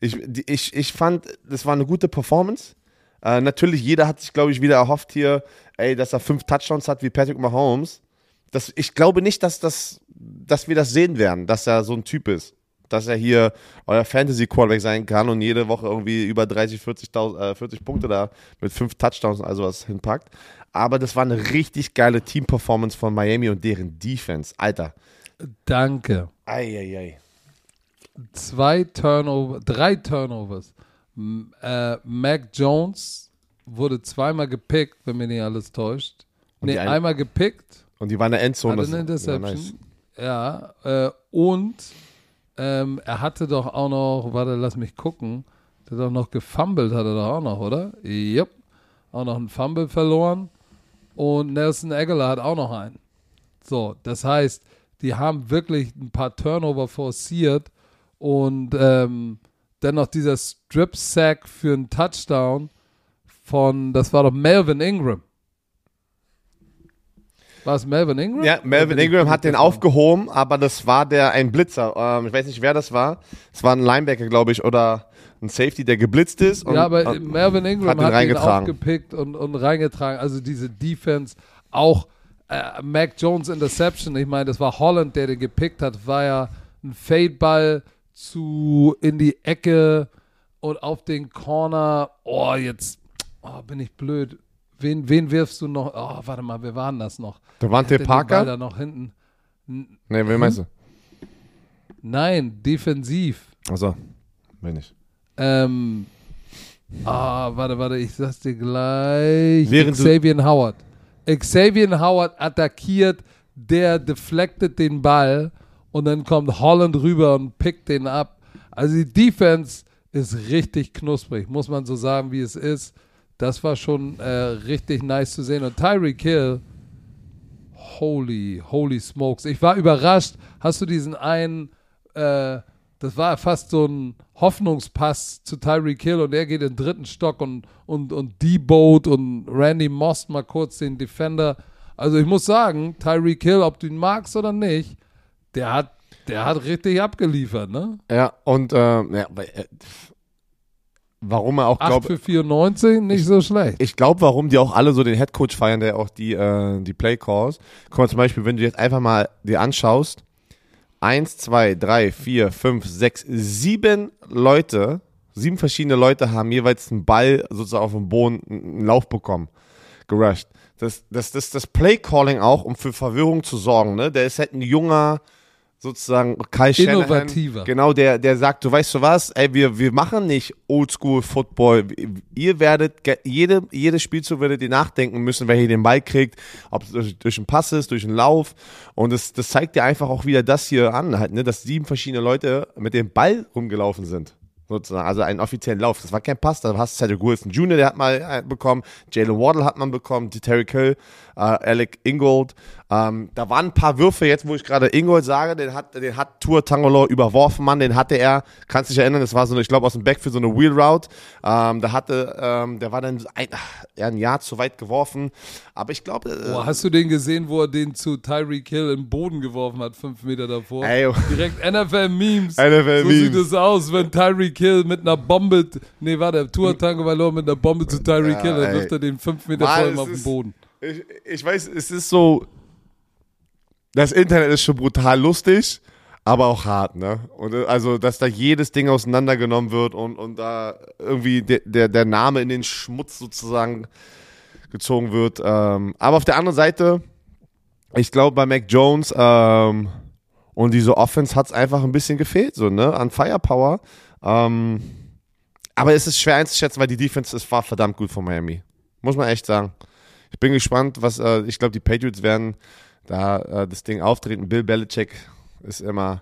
Ich, ich, ich fand, das war eine gute Performance. Äh, natürlich, jeder hat sich, glaube ich, wieder erhofft hier, ey, dass er fünf Touchdowns hat wie Patrick Mahomes. Das, ich glaube nicht, dass, das, dass wir das sehen werden, dass er so ein Typ ist. Dass er hier euer Fantasy-Quarterback sein kann und jede Woche irgendwie über 30, 40, äh, 40 Punkte da mit fünf Touchdowns und also was hinpackt. Aber das war eine richtig geile Team-Performance von Miami und deren Defense. Alter. Danke. Eieiei. Zwei Turnover, drei Turnovers. M äh, Mac Jones wurde zweimal gepickt, wenn mir nicht alles täuscht. Und Nee, einmal gepickt. Und die war in der Endzone. Hatte eine das- ja, Interception. nice. Ja, äh, und ähm, er hatte doch auch noch, warte, lass mich gucken, der hat doch noch gefummelt, hat er doch auch noch, oder? Yep. Auch noch einen Fumble verloren. Und Nelson Aguilar hat auch noch einen. So, das heißt, die haben wirklich ein paar Turnover forciert und ähm, dann noch dieser Strip-Sack für einen Touchdown von, das war doch Melvin Ingram. War es Melvin Ingram? Ja, Melvin Ingram hat den aufgehoben, aber das war der ein Blitzer. Ähm, ich weiß nicht, wer das war. Es war ein Linebacker, glaube ich, oder ein Safety, der geblitzt ist. Und, ja, aber und, Melvin Ingram hat hat, ihn ihn reingetragen. aufgepickt und, und reingetragen. Also diese Defense, auch äh, Mac Jones Interception, ich meine, das war Holland, der den gepickt hat, war ja ein Fadeball zu in die Ecke und auf den Corner. Oh, jetzt oh, bin ich blöd. Wen, wen wirfst du noch? Oh, warte mal, wir waren das noch. Devante Wer denn den Ball Parker? da noch hinten. Nee, wen meinst du? Nein, defensiv. Achso, bin ich. Ähm, ah, warte, warte, ich sag's dir gleich. Während Xavier Howard. Xavier Howard attackiert, der deflectet den Ball und dann kommt Holland rüber und pickt den ab. Also die Defense ist richtig knusprig, muss man so sagen, wie es ist. Das war schon äh, richtig nice zu sehen. Und Tyreek Hill, holy, holy smokes. Ich war überrascht. Hast du diesen einen, äh, das war fast so ein Hoffnungspass zu Tyreek Hill und er geht in den dritten Stock und, und, und D-Boat und Randy Moss mal kurz den Defender. Also ich muss sagen, Tyreek Hill, ob du ihn magst oder nicht, der hat, der hat richtig abgeliefert, ne? Ja, und ähm, ja, äh, warum er auch 8 glaubt, für 94, nicht so schlecht. ich glaube, warum die auch alle so den Headcoach feiern, der auch die, äh, die Play Calls. Guck mal, zum Beispiel, wenn du jetzt einfach mal dir anschaust, eins, zwei, drei, vier, fünf, sechs, sieben Leute, sieben verschiedene Leute haben jeweils einen Ball sozusagen auf dem Boden, einen Lauf bekommen, gerusht. Das, das, das, das Play Calling auch, um für Verwirrung zu sorgen, ne? Der ist halt ein junger, sozusagen Kai Shanahan. Innovativer. Genau, der, der sagt, du weißt du was, ey, wir, wir machen nicht Oldschool Football. Ihr werdet, jede, jedes Spielzug werdet ihr nachdenken müssen, wer hier den Ball kriegt, ob es durch, durch einen Pass ist, durch einen Lauf. Und das, das zeigt dir einfach auch wieder das hier an, halt, ne, dass sieben verschiedene Leute mit dem Ball rumgelaufen sind. Sozusagen, also einen offiziellen Lauf. Das war kein Pass, da hast du Cedric Wilson Jr., der hat mal einen bekommen, Jalen Waddle hat man bekommen, Terry Hill, äh, Alec Ingold. Ähm, da waren ein paar Würfe jetzt, wo ich gerade Ingold sage, den hat, den hat Tour Tangolo überworfen, Mann, den hatte er, kannst dich erinnern, das war so eine, ich glaube aus dem Backfield so eine Wheel Route. Ähm, da hatte, ähm, der war dann ein, ja, ein Jahr zu weit geworfen, aber ich glaube. Äh, Boah, hast du den gesehen, wo er den zu Tyreek Hill im Boden geworfen hat, fünf Meter davor? Ey, Direkt NFL-Memes. NFL so sieht es aus, wenn Tyreek Hill mit einer Bombe, nee, warte, Tour Tango Valor mit einer Bombe zu Tyreek Ja, Hill, dann wirft er den fünf Meter Mann, vor ihm es auf den Boden. Ich, ich weiß, es ist so, das Internet ist schon brutal lustig, aber auch hart, ne? Und äh, also, dass da jedes Ding auseinandergenommen wird und, und da irgendwie der, der, der Name in den Schmutz sozusagen gezogen wird. Ähm, aber auf der anderen Seite, ich glaube, bei Mac Jones ähm, und diese Offense hat es einfach ein bisschen gefehlt, so, ne? An Firepower. Ähm, aber es ist schwer einzuschätzen, weil die Defense ist, war verdammt gut von Miami. Muss man echt sagen. Ich bin gespannt, was, äh, ich glaube, die Patriots werden da äh, das Ding auftreten. Bill Belichick ist immer,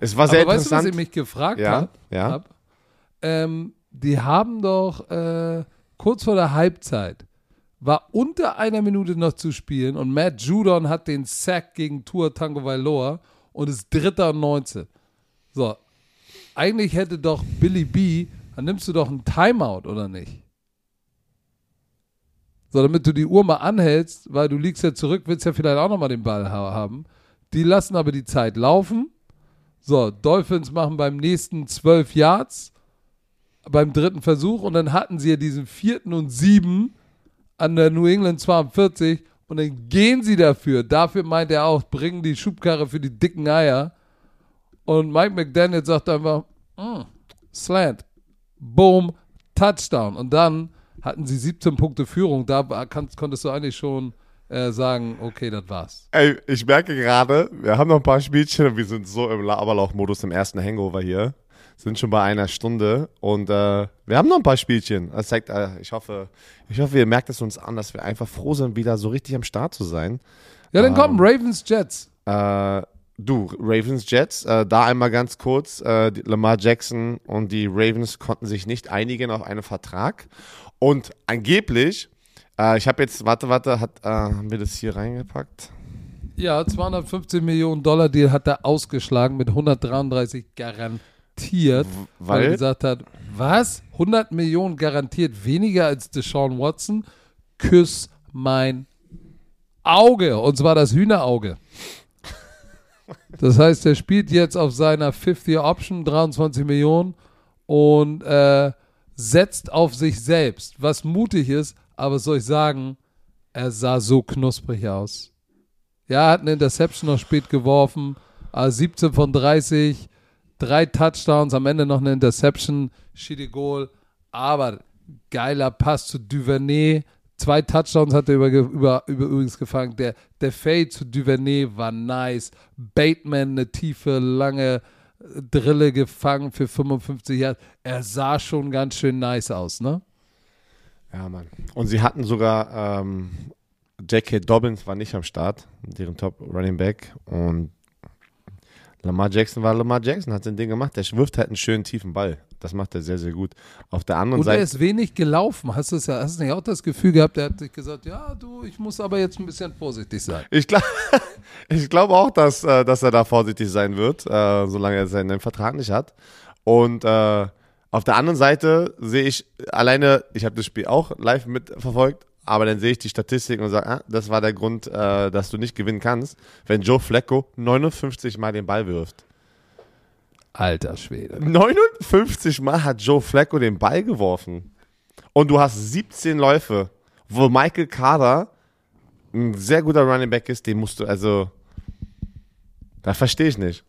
es war sehr Aber weißt du, was interessant. ich mich gefragt Ja, habe? ja. Hab? Ähm, die haben doch äh, kurz vor der Halbzeit war unter einer Minute noch zu spielen und Matt Judon hat den Sack gegen Tour Tango Valor und ist Dritter und 19. So, eigentlich hätte doch Billy B, dann nimmst du doch einen Timeout, oder nicht? So, damit du die Uhr mal anhältst, weil du liegst ja zurück, willst ja vielleicht auch nochmal den Ball ha haben. Die lassen aber die Zeit laufen. So, Dolphins machen beim nächsten 12 Yards, beim dritten Versuch und dann hatten sie ja diesen vierten und sieben an der New England 42 und dann gehen sie dafür. Dafür meint er auch, bringen die Schubkarre für die dicken Eier. Und Mike McDaniel sagt einfach, "Mm, Slant, Boom, Touchdown. Und dann hatten sie 17 Punkte Führung. Da kannst, konntest du eigentlich schon äh, sagen, okay, das war's. Ey, ich merke gerade, wir haben noch ein paar Spielchen und wir sind so im Aberlauch-Modus im ersten Hangover hier. Sind schon bei einer Stunde und äh, wir haben noch ein paar Spielchen. Das zeigt, äh, ich hoffe, ich hoffe, ihr merkt es uns an, dass wir einfach froh sind, wieder so richtig am Start zu sein. Ja, dann Ähm. kommen Ravens Jets. Äh, du, Ravens Jets, äh, da einmal ganz kurz, äh, Lamar Jackson und die Ravens konnten sich nicht einigen auf einen Vertrag. Und angeblich, äh, ich habe jetzt, warte, warte, hat, äh, haben wir das hier reingepackt? Ja, 250 Millionen Dollar Deal hat er ausgeschlagen mit 133 garantiert, weil er Weil, gesagt hat, was? 100 Millionen garantiert weniger als Deshaun Watson? Küss mein Auge. Und zwar das Hühnerauge. Das heißt, er spielt jetzt auf seiner 50 Option 23 Millionen und äh, setzt auf sich selbst, was mutig ist, aber soll ich sagen, er sah so knusprig aus. Ja, hat eine Interception noch spät geworfen, aber 17 von 30, drei Touchdowns, am Ende noch eine Interception, Schiede Goal, aber geiler Pass zu Duvernay, zwei Touchdowns hat er über, über, über übrigens gefangen, der, der Fade zu Duvernay war nice, Bateman eine tiefe, lange Drille gefangen für 55 Yards, er sah schon ganz schön nice aus, ne? ja, Mann. Und sie hatten sogar, ähm, J.K. Dobbins war nicht am Start, deren Top Running Back. Und Lamar Jackson war Lamar Jackson, hat sein Ding gemacht. Der wirft halt einen schönen tiefen Ball. Das macht er sehr, sehr gut. Auf der anderen Und er Seite. ist wenig gelaufen. Hast du es ja, hast du nicht auch das Gefühl gehabt, er hat sich gesagt, ja, du, ich muss aber jetzt ein bisschen vorsichtig sein. Ich glaube ich glaub auch, dass, äh, dass er da vorsichtig sein wird, äh, solange er seinen Vertrag nicht hat. Und äh, auf der anderen Seite sehe ich alleine, ich habe das Spiel auch live mitverfolgt, aber dann sehe ich die Statistik und sage, ah, das war der Grund, äh, dass du nicht gewinnen kannst, wenn Joe Flacco 59 Mal den Ball wirft. Alter Schwede. 59 Mal hat Joe Flacco den Ball geworfen. Und du hast 17 Läufe, wo Michael Carter ein sehr guter Running Back ist, den musst du, also, das verstehe ich nicht.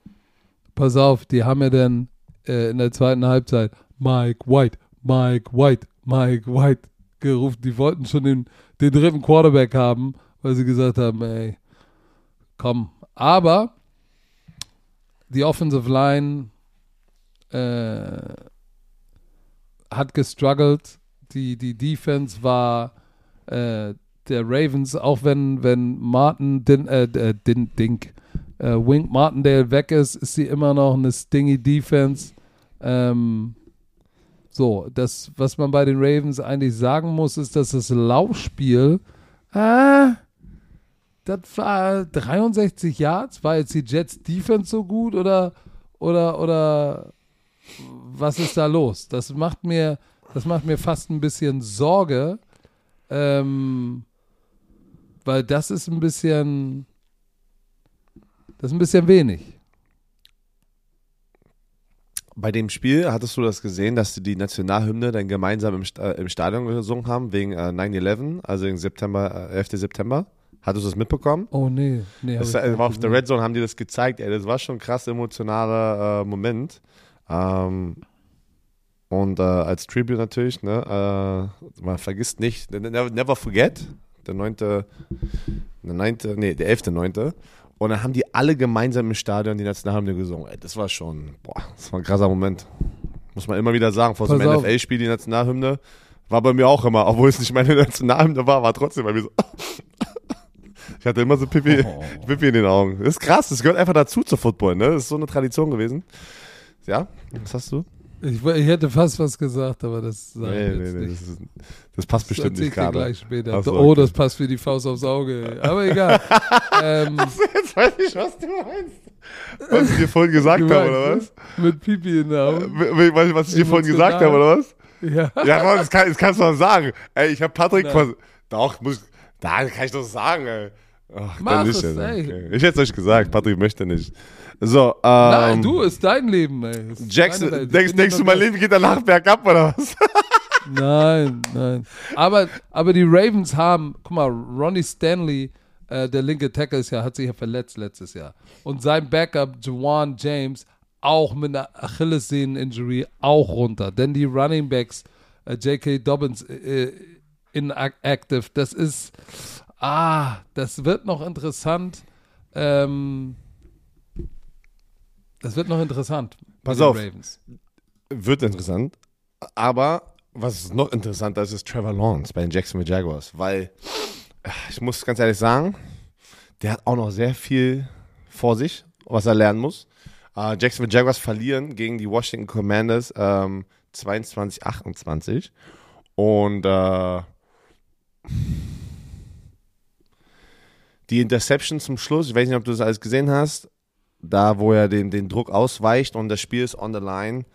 Pass auf, die haben ja dann äh, in der zweiten Halbzeit Mike White, Mike White, Mike White gerufen. Die wollten schon den, den dritten Quarterback haben, weil sie gesagt haben, ey, komm. Aber die Offensive Line äh, hat gestruggelt. Die, die Defense war äh, der Ravens, auch wenn, wenn Martin Din, äh, äh, Din, Dink, äh, Wink Martindale weg ist, ist sie immer noch eine stingy Defense. Ähm, so, das, was man bei den Ravens eigentlich sagen muss, ist, dass das Laufspiel, ah, das war 63 Yards. War jetzt die Jets Defense so gut oder, oder, oder was ist da los? Das macht mir, das macht mir fast ein bisschen Sorge, ähm, weil das ist ein bisschen, das ist ein bisschen wenig. Bei dem Spiel hattest du das gesehen, dass sie die Nationalhymne dann gemeinsam im, Sta im Stadion gesungen haben, wegen äh, 9-11, also im September, äh, 11. September? Hattest du das mitbekommen? Oh nee, nee. Das war auf der gesehen. Red Zone haben die das gezeigt, ey, das war schon ein krass emotionaler äh, Moment. Ähm, und äh, als Tribute natürlich, ne, äh, man vergisst nicht, never, never forget, der neunte, der neunte, nee, der elfte, neunte. Und dann haben die alle gemeinsam im Stadion die Nationalhymne gesungen. Ey, das war schon, boah, das war ein krasser Moment. Muss man immer wieder sagen, vor so Pass einem auf. NFL-Spiel die Nationalhymne war bei mir auch immer, obwohl es nicht meine Nationalhymne war, war trotzdem bei mir so. Ich hatte immer so Pipi, Oh. Pipi in den Augen. Das ist krass, das gehört einfach dazu zu Football, ne? Das ist so eine Tradition gewesen. Ja, was hast du? Ich, ich hätte fast was gesagt, aber das sage Nee, ich nee, nee, das, ist, das passt Das bestimmt nicht ich gerade. gleich später. So, oh, okay. das passt wie die Faust aufs Auge. Aber egal. ähm, Jetzt weiß ich, was du meinst. Was ich dir vorhin gesagt du habe, weißt, oder ne? was? Mit Pipi in den Augen. W- w- Was ich dir vorhin gesagt habe, oder was? Ja. Ja, Mann, das, kann, das kannst du doch sagen. Ey, ich habe Patrick. Doch, muss, da kann ich doch sagen, ey. Ach, Mach nicht, es, ey. Okay. Ich hätte es euch gesagt, Patrick möchte nicht. So, ähm. Nein, du, ist dein Leben, ey. Ist Jackson, deine denkst, denkst du, mein Leben geht danach bergab, oder was? Nein, nein. Aber, aber die Ravens haben, guck mal, Ronnie Stanley, äh, der linke Tackle ist ja, hat sich ja verletzt letztes Jahr. Und sein Backup, Jawan James, auch mit einer Achillessehnen-Injury auch runter. Denn die Running Backs, äh, J.K. Dobbins, äh, inactive, das ist, ah, das wird noch interessant. Ähm, das wird noch interessant. Pass auf. Ravens. Wird interessant. Aber was noch interessanter ist, ist Trevor Lawrence bei den Jacksonville Jaguars. Weil, äh, ich muss ganz ehrlich sagen, der hat auch noch sehr viel vor sich, was er lernen muss. Äh, Jacksonville Jaguars verlieren gegen die Washington Commanders ähm, 22-28. Und äh, die Interception zum Schluss, ich weiß nicht, ob du das alles gesehen hast, da wo er den, den Druck ausweicht und das Spiel ist on the line,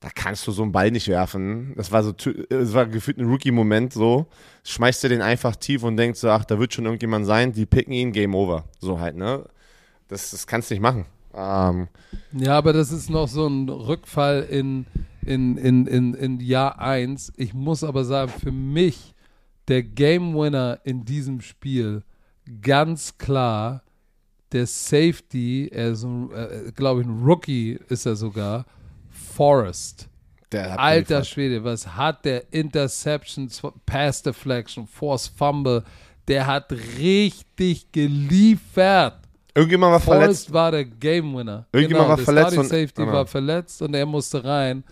da kannst du so einen Ball nicht werfen. Das war so, ty- es war gefühlt ein Rookie-Moment so. Schmeißt du den einfach tief und denkst so, ach, da wird schon irgendjemand sein, die picken ihn, Game Over. So halt, ne? Das, das kannst du nicht machen. Ähm, Ja, aber das ist noch so ein Rückfall in, in, in, in, in Jahr 1. Ich muss aber sagen, für mich der Game Winner in diesem Spiel ganz klar der Safety, er ist, äh, glaube ich, ein Rookie ist er sogar, Forrest. Alter geliefert. Schwede, was hat der Interceptions, Pass Deflection, Force Fumble, der hat richtig geliefert. Irgendjemand war verletzt. Forrest war der Game Winner. Irgendjemand war der verletzt Starting und- Safety genau. war verletzt und er musste rein.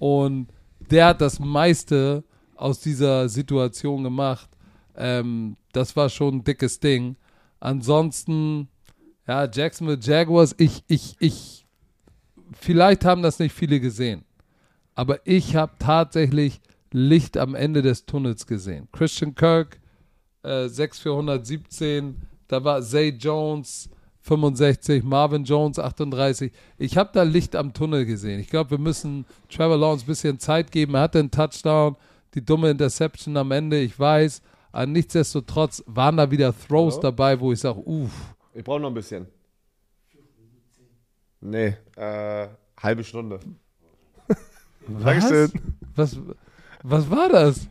Und der hat das meiste aus dieser Situation gemacht. Ähm, das war schon ein dickes Ding. Ansonsten, ja, Jacksonville Jaguars, ich, ich, ich, vielleicht haben das nicht viele gesehen. Aber ich habe tatsächlich Licht am Ende des Tunnels gesehen. Christian Kirk, äh, 6 für 117, da war Zay Jones 65, Marvin Jones 38. Ich habe da Licht am Tunnel gesehen. Ich glaube, wir müssen Trevor Lawrence ein bisschen Zeit geben. Er hatte einen Touchdown, die dumme Interception am Ende, ich weiß. Aber nichtsdestotrotz waren da wieder Throws Hallo? dabei, wo ich sage, uff. Ich brauche noch ein bisschen. Nee, äh, halbe Stunde. Dankeschön. Was, was war das?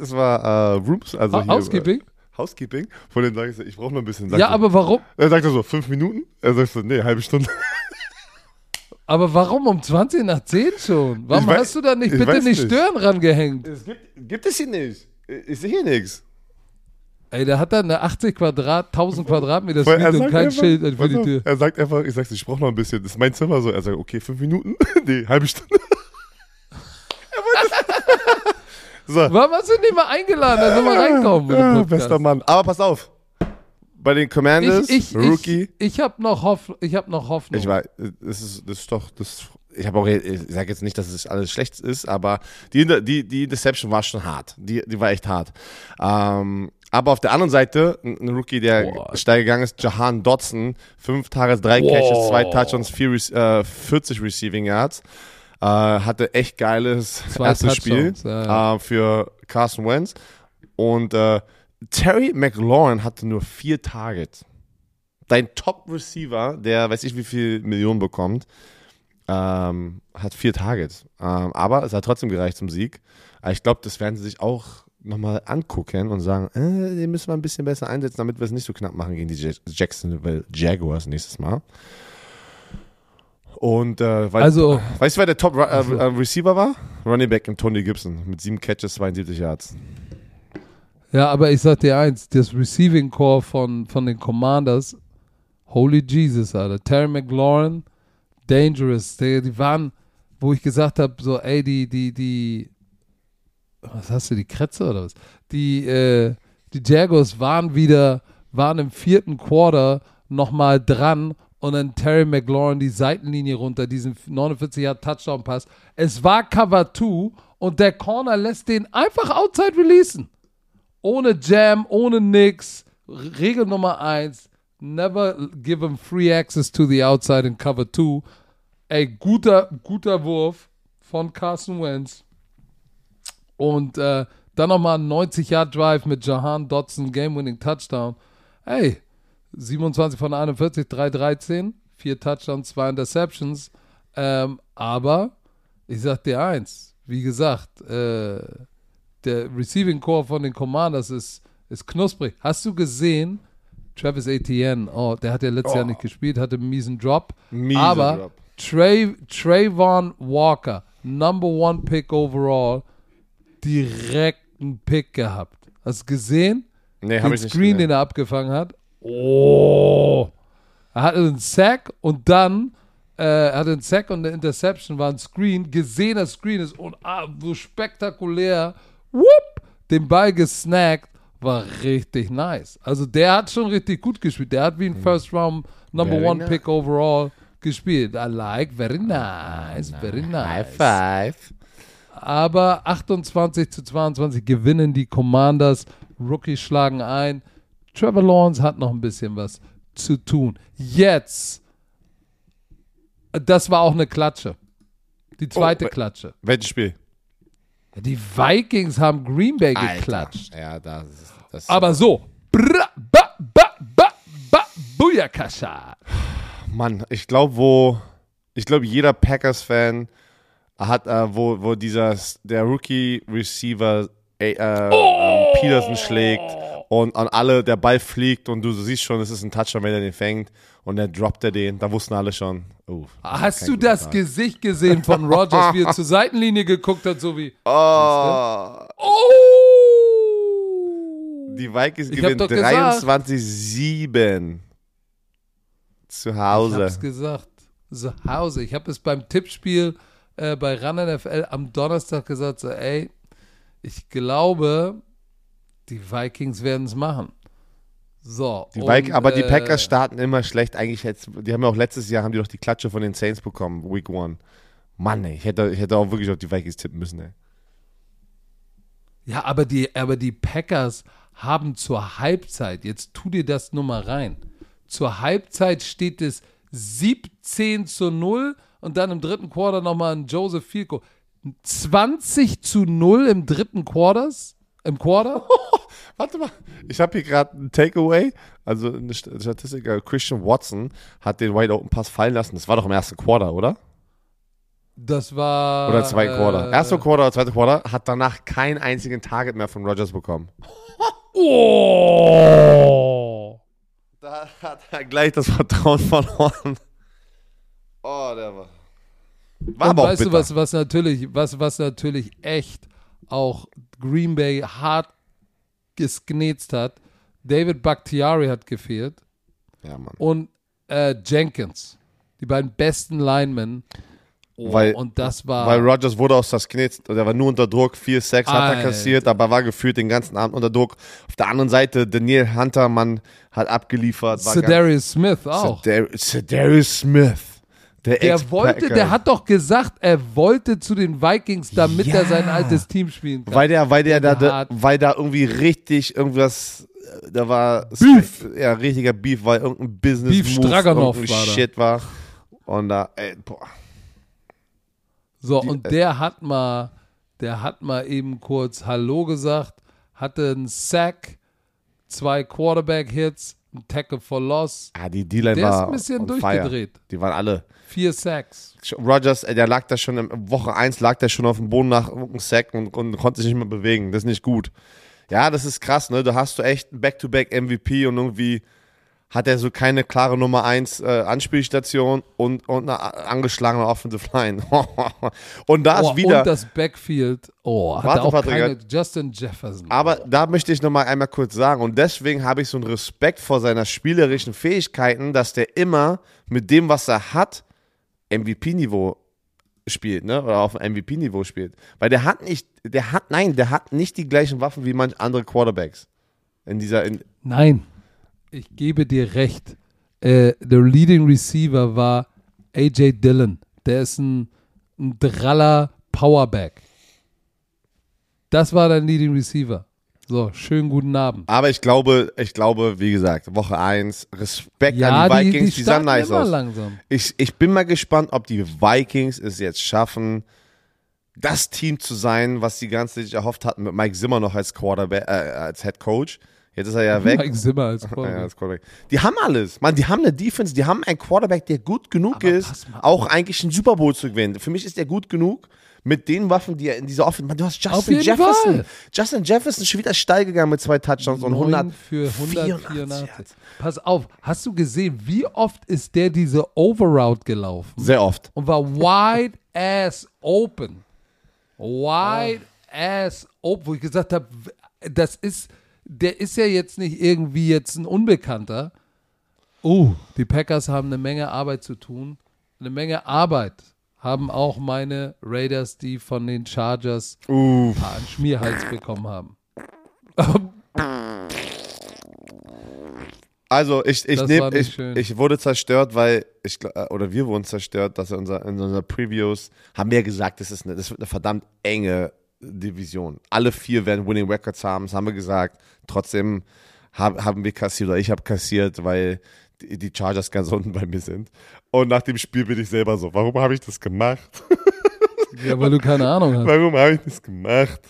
Es war äh, Rooms, also hier, Housekeeping? Äh, Housekeeping. Von dem sage ich, so, ich brauche noch ein bisschen. Sagt Ja, er- aber warum? Er sagt so, fünf Minuten? Er sagt so, nee, halbe Stunde. Aber warum um 20 nach 10 schon? Warum weiß- hast du da nicht ich bitte nicht nicht. Stören rangehängt? Es gibt, gibt es hier nicht. Ich sehe hier nichts. Ey, der hat da eine 80 Quadrat, 1000 Quadratmeter Suite und kein einfach- Schild für die Tür. Er sagt einfach, ich sag's, ich brauche noch ein bisschen. Das ist mein Zimmer so. Er sagt, okay, fünf Minuten? nee, halbe Stunde. er wollte so. Warum hast du ihn nicht mal eingeladen? Da soll mal reinkommen. in den Ah, bester Mann. Aber pass auf. Bei den Commanders, Ich, ich, Rookie. ich, ich habe noch, Hoff, ich hab noch Hoffnung. Ich weiß, das ist, das ist doch, das, ich habe auch, ich sage jetzt nicht, dass es alles schlecht ist, aber die, die, die Deception war schon hart. Die, die war echt hart. Ähm, Aber auf der anderen Seite, ein Rookie, der Boah. steil gegangen ist, Jahan Dotson, fünf Tages, drei Boah. Catches, zwei Touchdowns, vier, äh, 40 Receiving Yards. Äh, hatte echt geiles Zwei erstes Spiel Touchdowns, ja. Äh, für Carson Wentz. Und äh, Terry McLaurin hatte nur vier Targets. Dein Top-Receiver, der weiß ich wie viel Millionen bekommt, ähm, hat vier Targets. Ähm, aber es hat trotzdem gereicht zum Sieg. Aber ich glaube, das werden sie sich auch nochmal angucken und sagen, äh, den müssen wir ein bisschen besser einsetzen, damit wir es nicht so knapp machen gegen die Ja- Jacksonville Jaguars nächstes Mal. Und äh, weil, Also, weißt du, wer der Top äh, äh, Receiver war? Running Back im Tony Gibson mit sieben Catches, 72 Yards. Ja, aber ich sag dir eins, das Receiving Core von, von den Commanders, holy Jesus, Alter. Terry McLaurin, dangerous. Die, die waren, wo ich gesagt habe, so, ey, die, die, die, was hast du, die Kretze oder was? Die, äh, die Jaguars waren wieder, waren im vierten Quarter nochmal dran und dann Terry McLaurin die Seitenlinie runter, diesen 49 Yard Touchdown Pass. Es war Cover 2 und der Corner lässt den einfach outside releasen. Ohne Jam, ohne nix. Regel Nummer 1, never give him free access to the outside in Cover 2. Ey, guter, guter Wurf von Carson Wentz. Und äh, dann nochmal ein 90-Yard-Drive mit Jahan Dotson, Game-Winning Touchdown. Ey, 27 von 41, 313, vier Touchdowns, zwei Interceptions. Ähm, aber ich sag dir eins, wie gesagt, äh, der Receiving Core von den Commanders ist, ist knusprig. Hast du gesehen, Travis Etienne, oh, der hat ja letztes Jahr nicht gespielt, hatte einen miesen Drop. Mieser aber Drop. Trey, Trayvon Walker, Number One Pick overall, direkten Pick gehabt. Hast du gesehen? Nee, habe den ich nicht Screen, den gesehen. er abgefangen hat. Oh! Er hatte einen Sack und dann äh, er hatte einen Sack und eine Interception war ein Screen. Gesehener Screen ist und ah, so spektakulär. Whoop! Den Ball gesnackt. War richtig nice. Also der hat schon richtig gut gespielt. Der hat wie ein First Round Number. Very One nice. Pick overall gespielt. I like, very nice, very nice. five. Aber 28 zu 22 gewinnen die Commanders. Rookies schlagen ein. Trevor Lawrence hat noch ein bisschen was zu tun. Jetzt. Das war auch eine Klatsche. Die zweite Oh, Klatsche. Welches Spiel? Die Vikings haben Green Bay geklatscht. Alter. Ja, das ist. Das Aber so. Bra, ba, ba, ba, ba, Booyakasha. Mann, ich glaube, wo. Ich glaube, jeder Packers-Fan hat, äh, wo, wo dieser, der Rookie-Receiver äh, ähm, Peterson schlägt und an alle der Ball fliegt und du siehst schon, es ist ein Touchdown, wenn er den fängt und dann droppt er den, da wussten alle schon. Oh, Hast du das Tag. Gesicht gesehen von Rogers, wie er zur Seitenlinie geguckt hat, so wie. Oh, Oh! die Vikings Ich gewinnen doch gesagt. 23-7 zu Ich Hause. hab's gesagt. Zu Hause. Ich habe es beim Tippspiel äh, bei Run NFL am Donnerstag gesagt, so, ey, ich glaube, die Vikings werden es machen. So. Die Vik- aber die äh, Packers starten immer schlecht. Eigentlich jetzt, die haben ja auch letztes Jahr haben die doch die Klatsche von den Saints bekommen, Week One. Mann, ey, ich hätte, ich hätte auch wirklich auf die Vikings tippen müssen, ey. Ja, aber die, aber die Packers haben zur Halbzeit, jetzt tu dir das nur mal rein, zur Halbzeit steht es 17 zu 0 und dann im dritten Quarter nochmal ein Joseph Fielko. 20 zu 0 im dritten Quarters? Im Quarter? Warte mal, ich habe hier gerade ein Takeaway. Also eine St- Statistik, Christian Watson hat den Wide Open Pass fallen lassen. Das war doch im ersten Quarter, oder? Das war. Oder Quarter. äh, Erster Quarter oder zweiter Quarter hat danach keinen einzigen Target mehr von Rodgers bekommen. Oh! Da hat er gleich das Vertrauen verloren. Oh, der war. War Und aber auch weißt du, was, was, natürlich, was, was natürlich echt auch Green Bay hart gesknetzt hat? David Bakhtiari hat gefehlt Ja, Mann. und äh, Jenkins. Die beiden besten Linemen. Oh, Weil- und das war. Weil Rodgers wurde aus das Knitz, der war nur unter Druck, vier Sacks hat er Alter. kassiert, aber war gefühlt den ganzen Abend unter Druck. Auf der anderen Seite, Daniel Hunter, Mann, hat abgeliefert. Sedarius Smith auch. Sedar- Sedarius Smith. Der, Der wollte, der hat doch gesagt, er wollte zu den Vikings, damit Ja. er sein altes Team spielen kann. Weil der, weil der da, Der da, hat- weil da irgendwie richtig irgendwas, äh, da war Beef. ja richtiger Beef, weil irgendein Business Beef Move, irgendein war da. Shit war. Und da, ey, boah. So, Die- und der hat mal, der hat mal eben kurz Hallo gesagt, hatte einen Sack, zwei Quarterback-Hits, ein Tackle for Loss, Ah, die D-Line Der ist war ein bisschen on fire. durchgedreht. Die waren alle. Vier Sacks. Rogers, äh, der lag da schon, in Woche 1 lag der schon auf dem Boden nach einem Sack und, und konnte sich nicht mehr bewegen. Das ist nicht gut. Ja, das ist krass, ne? Da hast du echt Back-to-Back-MVP und irgendwie hat er so keine klare Nummer 1 äh, Anspielstation und, und eine a- angeschlagene Offensive Line. und da ist Oh, wieder. und das Backfield. Oh, hat Warte, auch Patrick, keine. Justin Jefferson. Aber da möchte ich nochmal einmal kurz sagen, und deswegen habe ich so einen Respekt vor seiner spielerischen Fähigkeiten, dass der immer mit dem, was er hat, MVP-Niveau spielt, ne? Oder auf MVP-Niveau spielt. Weil der hat nicht, der hat, nein, der hat nicht die gleichen Waffen wie manch andere Quarterbacks. In dieser, in, Nein, ich gebe dir recht. Äh, der Leading Receiver war AJ Dillon. Der ist ein, ein Draller Powerback. Das war dein Leading Receiver. So, schönen guten Abend. aber ich glaube, ich glaube, wie gesagt, Woche 1, Respekt Ja, an die die, Vikings, die, die, sahen starten nice aus. langsam. Ich, ich bin mal gespannt, ob die Vikings es jetzt schaffen, das Team zu sein, was die Zeit sich erhofft hatten, mit Mike Zimmer noch als Quarterback, äh, als Head Coach. Jetzt ist er ja weg. Mike Zimmer als Ja, Quarterback. als Quarterback. Die haben alles. Man, die haben eine Defense, die haben einen Quarterback, der gut genug Aber ist, auch eigentlich einen Super Bowl zu gewinnen. Für mich ist er gut genug mit den Waffen, die er in dieser Offense. Man, du hast Justin Jefferson. Fall. Justin Jefferson schon wieder steil gegangen mit zwei Touchdowns und 100 Neun für 184. Yards. Pass auf, hast du gesehen, wie oft ist der diese Overroute gelaufen? Sehr oft. und war wide ass open. Wide ass open, wo ich gesagt habe, das ist, der ist ja jetzt nicht irgendwie jetzt ein Unbekannter. Oh, die Packers haben eine Menge Arbeit zu tun. Eine Menge Arbeit haben auch meine Raiders, die von den Chargers Uff. einen Schmierhals bekommen haben. Also ich, ich, nehm, ich, ich wurde zerstört, weil ich äh, oder wir wurden zerstört, dass er unser, in unserer Previews haben wir ja gesagt, das ist eine, das wird eine verdammt enge Division. Alle vier werden Winning Records haben, das haben wir gesagt. Trotzdem hab, haben wir kassiert oder ich habe kassiert, weil die, die Chargers ganz unten bei mir sind. Und nach dem Spiel bin ich selber so, warum habe ich das gemacht? Ja, weil du keine Ahnung hast. Warum habe ich das gemacht?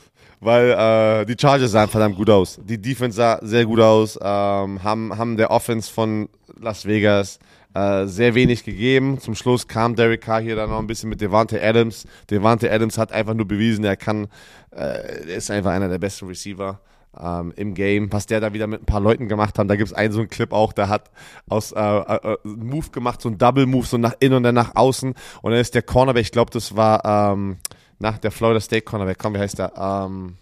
Weil äh, die Chargers sahen verdammt gut aus. Die Defense sah sehr gut aus. Ähm, haben, haben der Offense von Las Vegas äh, sehr wenig gegeben. Zum Schluss kam Derek Carr hier dann noch ein bisschen mit Devante Adams. Devante Adams hat einfach nur bewiesen, er kann, äh, er ist einfach einer der besten Receiver. Ähm, im Game, was der da wieder mit ein paar Leuten gemacht haben. Da gibt es einen so einen Clip auch, der hat aus äh, äh, einen Move gemacht, so ein Double Move, so nach innen und dann nach außen. Und dann ist der Cornerback, ich glaube, das war ähm, nach der Florida State Cornerback, komm, wie heißt der? Ähm,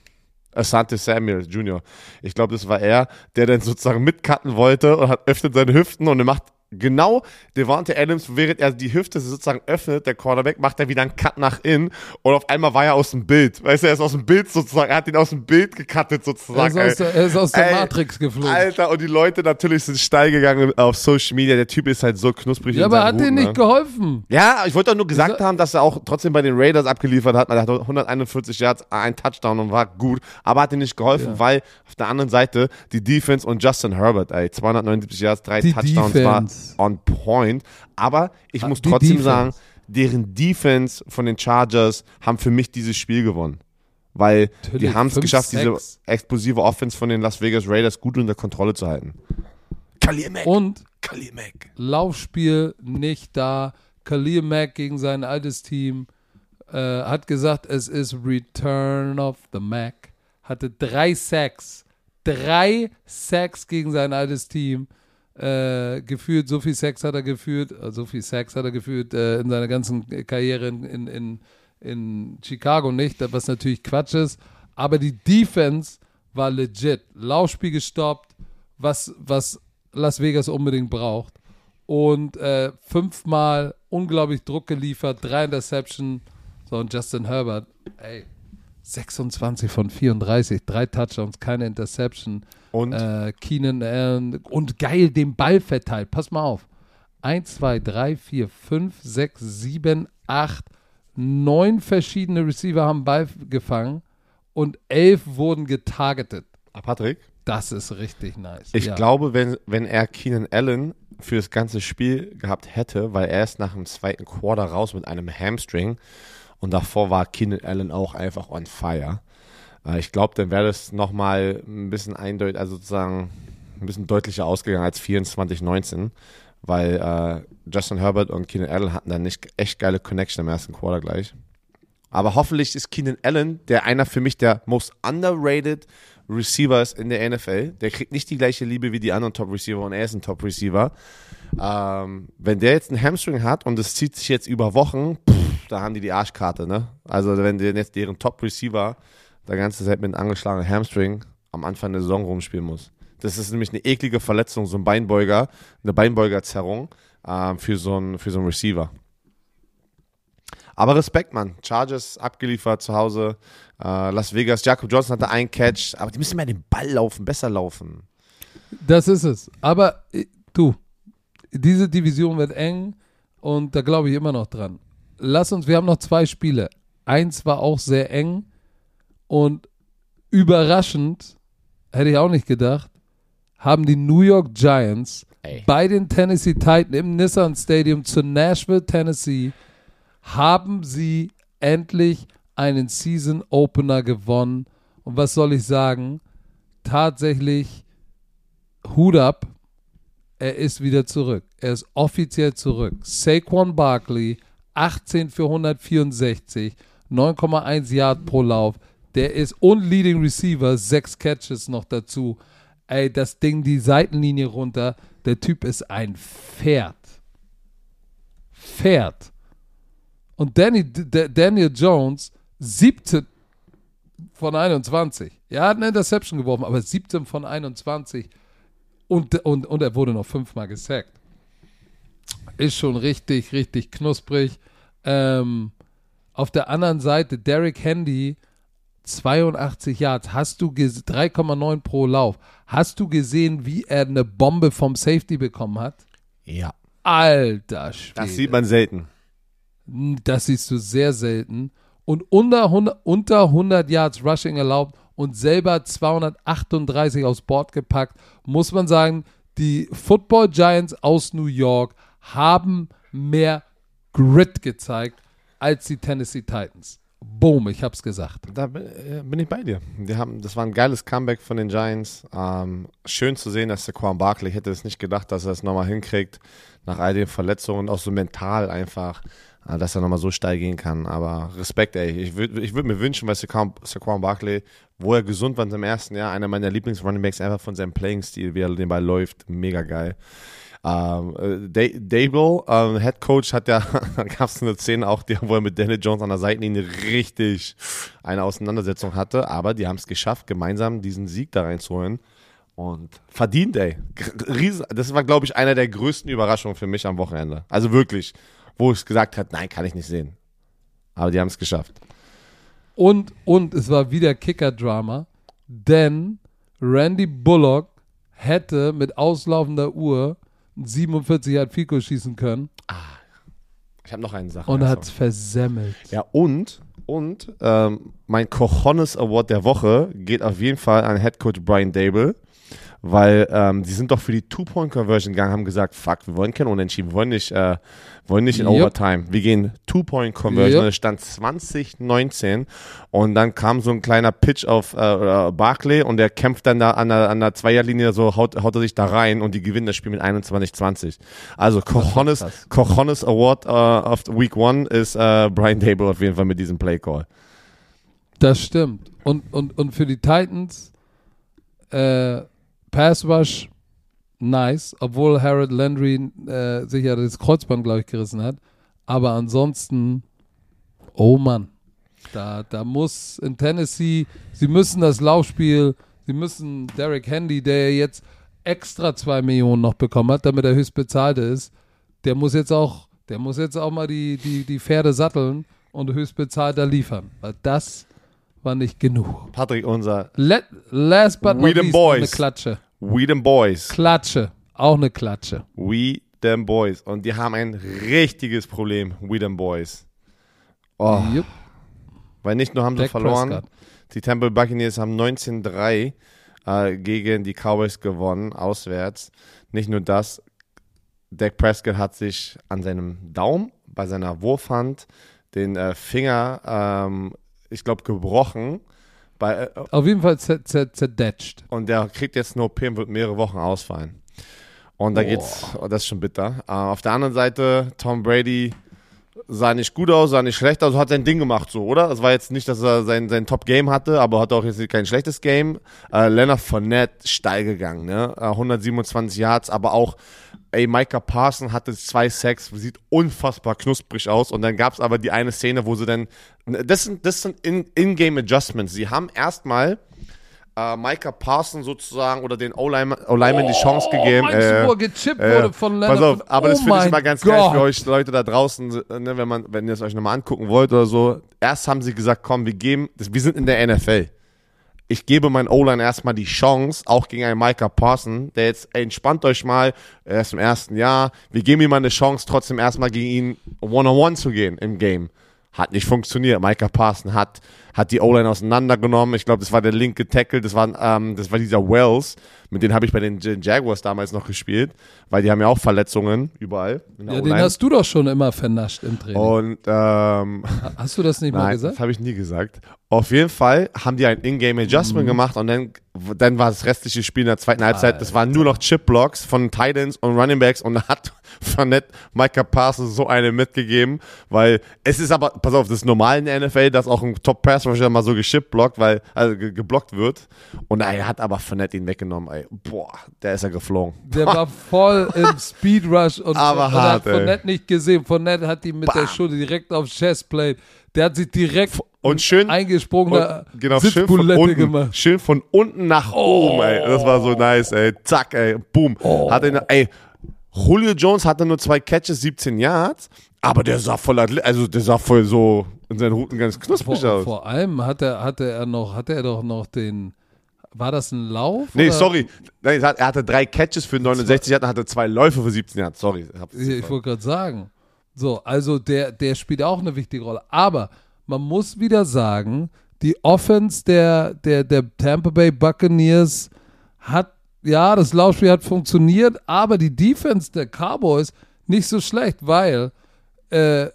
Asante Samuel Jr. Ich glaube, das war er, der dann sozusagen mitcutten wollte und hat öffnet seine Hüften und er macht genau Devante Adams, während er die Hüfte sozusagen öffnet, der Cornerback, macht er wieder einen Cut nach innen und auf einmal war er aus dem Bild. Weißt du, er ist aus dem Bild sozusagen, er hat ihn aus dem Bild gecuttet Er sozusagen. ist aus der, er ist aus der Ey, Matrix geflogen. Alter, und die Leute natürlich sind steil gegangen auf Social Media. Der Typ ist halt so knusprig. ja, aber hat dir Hut, nicht ne? geholfen. Ja, ich wollte doch nur gesagt haben, dass er auch trotzdem bei den Raiders abgeliefert hat. Er hat 141 Yards, ein Touchdown und war gut, aber hat ihm nicht geholfen, Ja. weil auf der anderen Seite die Defense und Justin Herbert, ey, 279 Yards, drei Die Touchdowns Defense. war on point. Aber ich Ah, muss die trotzdem Defense. sagen, deren Defense von den Chargers haben für mich dieses Spiel gewonnen. Weil die Natürlich, haben es geschafft, diese sechs. explosive Offense von den Las Vegas Raiders gut unter Kontrolle zu halten. Khalil Mack. Und Khalil Mack. Laufspiel nicht da. Khalil Mack gegen sein altes Team äh, hat gesagt, es ist Return of the Mac. Hatte drei Sacks. Drei Sacks gegen sein altes Team. Äh, gefühlt, so viel Sex hat er geführt, äh, so viel Sex hat er geführt äh, in seiner ganzen Karriere in, in, in, in Chicago nicht, was natürlich Quatsch ist. Aber die Defense war legit. Laufspiel gestoppt, was, was Las Vegas unbedingt braucht. Und äh, fünfmal unglaublich Druck geliefert, drei Interception. So, und Justin Herbert, ey, 26 von 34, drei Touchdowns, keine Interception. Und Äh, Keenan Allen und geil den Ball verteilt. Pass mal auf. 1, 2, 3, 4, 5, 6, 7, 8, 9 verschiedene Receiver haben Ball gefangen und 11 wurden getargetet. Ah, Patrick? Das ist richtig nice. Ich ja. glaube, wenn, wenn er Keenan Allen für das ganze Spiel gehabt hätte, weil er ist nach dem zweiten Quarter raus mit einem Hamstring und davor war Keenan Allen auch einfach on fire. Äh, ich glaube, dann wäre das nochmal ein bisschen eindeutig, also sozusagen ein bisschen deutlicher ausgegangen als 24-19, weil äh, Justin Herbert und Keenan Allen hatten dann nicht echt geile Connection im ersten Quarter gleich. Aber hoffentlich ist Keenan Allen, der einer für mich der most underrated Receivers in der NFL. Der kriegt nicht die gleiche Liebe wie die anderen Top-Receiver und er ist ein Top-Receiver. Ähm, wenn der jetzt einen Hamstring hat und es zieht sich jetzt über Wochen, pff, da haben die die Arschkarte, ne? Also wenn der jetzt deren Top-Receiver der ganze Zeit mit einem angeschlagenen Hamstring am Anfang der Saison rumspielen muss. Das ist nämlich eine eklige Verletzung, so ein Beinbeuger, eine Beinbeugerzerrung ähm, für, so einen, für so einen Receiver. Aber Respekt, Mann. Chargers abgeliefert zu Hause. Äh, Las Vegas, Jacob Johnson hatte einen Catch, aber die müssen mehr den Ball laufen, besser laufen. Das ist es. Aber äh, du, diese Division wird eng und da glaube ich immer noch dran. Lass uns, wir haben noch zwei Spiele. Eins war auch sehr eng und überraschend, hätte ich auch nicht gedacht, haben die New York Giants Ey. bei den Tennessee Titans im Nissan Stadium zu Nashville, Tennessee, haben sie endlich einen Season Opener gewonnen. Und was soll ich sagen? Tatsächlich Hut ab. Er ist wieder zurück. Er ist offiziell zurück. Saquon Barkley, 18 für 164, 9,1 Yard pro Lauf. Der ist und Leading Receiver, sechs Catches noch dazu. Ey, das Ding die Seitenlinie runter. Der Typ ist ein Pferd. Pferd. Und Danny, Daniel Jones, 17 von 21. Er hat eine Interception geworfen, aber 17 von 21. Und, und, und er wurde noch fünfmal gesackt. Ist schon richtig, richtig knusprig. Ähm, auf der anderen Seite, Derek Handy, 82 Yards. Hast du 3,9 pro Lauf. Hast du gesehen, wie er eine Bombe vom Safety bekommen hat? Ja. Alter Schwede. Das sieht man selten. Das siehst du sehr selten. Und unter 100, unter 100 Yards Rushing erlaubt und selber 238 aufs Board gepackt, muss man sagen, die Football Giants aus New York haben mehr Grit gezeigt als die Tennessee Titans. Boom, ich hab's gesagt. Da bin, äh, bin ich bei dir. Die haben, das war ein geiles Comeback von den Giants. Ähm, schön zu sehen, dass der Quan Barkley hätte es nicht gedacht, dass er es nochmal hinkriegt, nach all den Verletzungen, auch so mental einfach, äh, dass er nochmal so steil gehen kann. Aber Respekt, ey. Ich würde ich würd mir wünschen, weil Saquon Barkley, wo er gesund war im ersten Jahr, einer meiner Lieblings-Runningbacks, einfach von seinem Playing-Stil, wie er den Ball läuft, mega geil. Ähm, äh, Dable, ähm, Head Coach, hat ja, da gab es eine Szene auch, die, wo er mit Daniel Jones an der Seitenlinie richtig eine Auseinandersetzung hatte, aber die haben es geschafft, gemeinsam diesen Sieg da reinzuholen. Und verdient, ey. Riesen, das war, glaube ich, einer der größten Überraschungen für mich am Wochenende. Also wirklich, wo ich gesagt habe, nein, kann ich nicht sehen. Aber die haben es geschafft. Und, und es war wieder Kicker-Drama, denn Randy Bullock hätte mit auslaufender Uhr 47 Yard Fico schießen können Ich habe noch eine Sache. und also. hat es versemmelt. Ja, und, und ähm, mein Cojones Award der Woche geht auf jeden Fall an Head Coach Brian Dable, weil ähm, die sind doch für die Two-Point-Conversion gegangen, haben gesagt, fuck, wir wollen kein Unentschieden, wir wollen nicht, äh, wollen nicht in Yep. Overtime, wir gehen Two-Point-Conversion. Yep. Und es stand 2019 und dann kam so ein kleiner Pitch auf äh, Barkley und der kämpft dann da an der, an der Zweierlinie, so haut, haut er sich da rein und die gewinnen das Spiel mit 21-20. Also Cojones. Cojones Award äh, of Week One ist äh, Brian Dable auf jeden Fall mit diesem Play Call. Das stimmt. Und, und, und für die Titans, äh, Pass Rush, nice, obwohl Harold Landry äh, sich ja das Kreuzband, glaube ich, gerissen hat. Aber ansonsten, oh Mann, da, da muss in Tennessee, sie müssen das Laufspiel, sie müssen Derek Handy, der jetzt extra zwei Millionen noch bekommen hat, damit er höchst bezahlte ist, der muss jetzt auch, der muss jetzt auch mal die, die, die Pferde satteln und höchst bezahlter liefern. Weil das war nicht genug. Patrick, unser Let, last but not the least boys. eine Klatsche. We them Boys. Klatsche. Auch eine Klatsche. We them boys. Und die haben ein richtiges Problem, we them boys. Oh, Jupp. weil nicht nur haben sie Dak verloren, Prescott. die Bay Buccaneers haben 19-3 äh, gegen die Cowboys gewonnen, auswärts. Nicht nur das, Dak Prescott hat sich an seinem Daumen bei seiner Wurfhand den äh, Finger, ähm, ich glaube, gebrochen. Bei, äh, Auf jeden Fall zer zer zerdetscht. und der kriegt jetzt eine OP und wird mehrere Wochen ausfallen. Und da Boah. geht's, oh, das ist schon bitter. Äh, auf der anderen Seite, Tom Brady sah nicht gut aus, sah nicht schlecht aus, hat sein Ding gemacht, so, oder? Es war jetzt nicht, dass er sein, sein Top-Game hatte, aber hat auch jetzt kein schlechtes Game. Äh, Leonard Fournette steil gegangen, ne? Äh, 127 Yards, aber auch, ey, Micah Parson hatte zwei Sacks, sieht unfassbar knusprig aus. Und dann gab's aber die eine Szene, wo sie dann, das sind, das sind In- In-Game-Adjustments. Sie haben erstmal äh, Micah Parson sozusagen oder den O-Lineman O-Lineman die Chance gegeben. Äh, gechippt äh, wurde von Leonard? Pass auf, aber das oh finde ich immer ganz Gott. geil für euch Leute da draußen, äh, ne, wenn man, wenn ihr es euch nochmal angucken wollt oder so. Erst haben sie gesagt, komm, wir geben, das, wir sind in der NFL. Ich gebe meinen O-Line erstmal die Chance, auch gegen einen Micah Parson, der jetzt, ey, entspannt euch mal, er ist im ersten Jahr, wir geben ihm mal eine Chance, trotzdem erstmal gegen ihn One-on-One zu gehen im Game. Hat nicht funktioniert. Micah Parson hat, hat die O-Line auseinandergenommen. Ich glaube, das war der linke Tackle, das war, ähm, das war dieser Wells. Mit denen habe ich bei den Jaguars damals noch gespielt, weil die haben ja auch Verletzungen überall. Ja, den hast du doch schon immer vernascht im Training. Und ähm, Hast du das nicht mal nein, gesagt? das habe ich nie gesagt. Auf jeden Fall haben die ein Ingame Mhm. Adjustment gemacht und dann, dann war das restliche Spiel in der zweiten Halbzeit, das waren nur noch Chip-Blocks von Titans und Running Backs und da hat Fournette Micah Parsons so eine mitgegeben, weil es ist aber, pass auf, das ist normal in der NFL, dass auch ein Top-Pass-Rusher mal so geschippt-blockt, weil, also ge geblockt wird und er hat aber Fournette ihn weggenommen, ey. Boah, der ist ja geflogen. Der war voll im Speed Rush und, Aber und hart, hat Fournette nicht gesehen. Fournette hat ihn mit der Bam. Schulter direkt auf Chestplate. Der hat sich direkt Und schön, eingesprungene Und, genau, schön von, unten, gemacht. schön von unten nach oben, ey. Das war so nice, ey. Zack, ey. Boom. Hat ihn, ey. Julio Jones hatte nur zwei Catches, 17 Yards, aber der sah voll, also der sah voll so in seinen Routen ganz knusprig Vor, aus. vor allem hatte, hatte er noch, hatte er doch noch den. War das ein Lauf? nee, oder? sorry. Nein, er hat- hatte drei Catches für 69 Yards hatte zwei Läufe für 17 Yards. Sorry. Ich, ich wollte gerade sagen. So, also der, der spielt auch eine wichtige Rolle. Aber man muss wieder sagen, die Offense der, der, der Tampa Bay Buccaneers hat, ja, das Laufspiel hat funktioniert, aber die Defense der Cowboys nicht so schlecht, weil äh,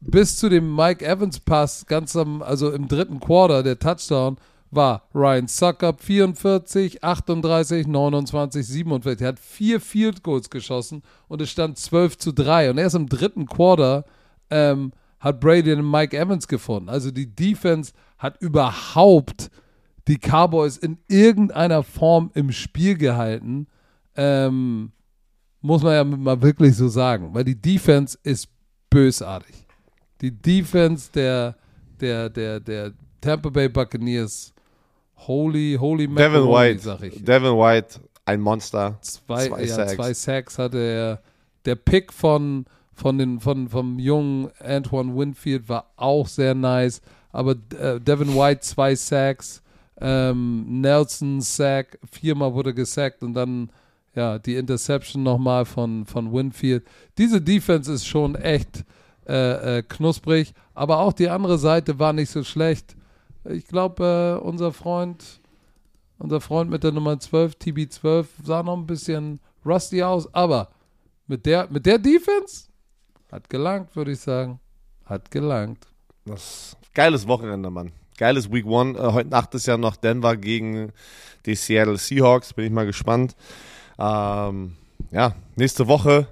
bis zu dem Mike Evans Pass ganz am, also im dritten Quarter, der Touchdown, war Ryan Suckup 44, 38, 29, 47. Er hat vier Field Goals geschossen und es stand 12 zu 3. Und erst im dritten Quarter ähm, hat Brady den Mike Evans gefunden. Also die Defense hat überhaupt die Cowboys in irgendeiner Form im Spiel gehalten. Ähm, muss man ja mal wirklich so sagen, weil die Defense ist bösartig. Die Defense der, der, der, der Tampa Bay Buccaneers, holy, holy Devin White. sag ich. Devin White, ein Monster. Zwei, zwei ja, Sacks. zwei Sacks hatte er. Der Pick von, von den, von, vom jungen Antoine Winfield war auch sehr nice. Aber äh, Devin White zwei Sacks, ähm, Nelson Sack, viermal wurde gesackt und dann ja die Interception nochmal von, von Winfield. Diese Defense ist schon echt äh, äh, knusprig, aber auch die andere Seite war nicht so schlecht. Ich glaube, äh, unser Freund, unser Freund mit der Nummer 12, TB12, sah noch ein bisschen rusty aus, aber mit der, mit der Defense hat gelangt, würde ich sagen. Hat gelangt. Das geiles Wochenende, Mann. Geiles Week One. Äh, heute Nacht ist ja noch Denver gegen die Seattle Seahawks. Bin ich mal gespannt. Ähm, ja, nächste Woche.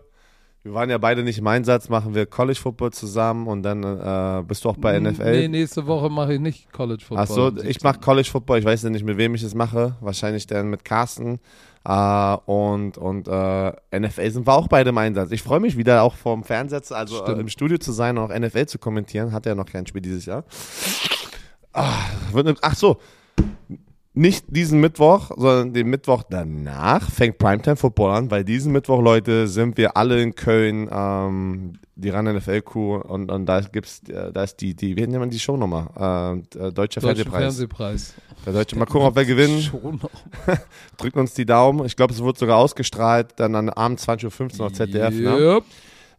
Wir waren ja beide nicht im Einsatz, machen wir College Football zusammen und dann äh, bist du auch bei NFL. Nee, nächste Woche mache ich nicht College Football. Achso, ich 17.. mache College Football. Ich weiß ja nicht, mit wem ich es mache. Wahrscheinlich dann mit Carsten. Äh, und und äh, NFL sind wir auch beide im Einsatz. Ich freue mich wieder auch vom Fernseher, also äh, im Studio zu sein und auch NFL zu kommentieren. Hat ja noch kein Spiel dieses Jahr. Ah, wird ach so. nicht diesen Mittwoch, sondern den Mittwoch danach fängt Primetime Football an, weil diesen Mittwoch, Leute, sind wir alle in Köln, ähm, die RAN NFL Crew und, und da gibt's, äh, da ist die, die, wie nennt man die Show nochmal? Äh, äh, Deutscher Deutscher Fernsehpreis. Fernsehpreis. Der Deutsche, mal gucken, ob wir gewinnen. Drückt uns die Daumen. Ich glaube, es wird sogar ausgestrahlt, dann an Abend 20.15 Uhr auf ZDF. Ne?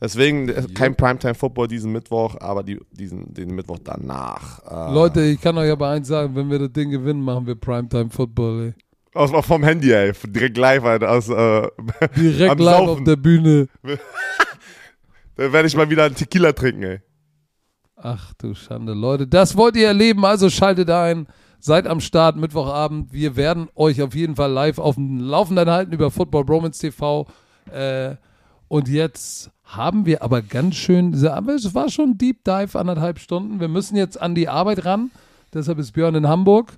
Deswegen äh, kein Primetime Football diesen Mittwoch, aber die, diesen, den Mittwoch danach. Äh, Leute, ich kann euch aber eins sagen, wenn wir das Ding gewinnen, machen wir Primetime Football, ey. Aus, vom Handy, ey. Direkt live, Alter. Aus, äh, Direkt live Saufen. auf der Bühne. da werde ich mal wieder einen Tequila trinken, ey. Ach du Schande, Leute. Das wollt ihr erleben, also schaltet ein. Seid am Start, Mittwochabend. Wir werden euch auf jeden Fall live auf dem Laufenden halten über Football Bromance TV. Äh, und jetzt haben wir aber ganz schön, aber es war schon ein Deep Dive, anderthalb Stunden. Wir müssen jetzt an die Arbeit ran. Deshalb ist Björn in Hamburg.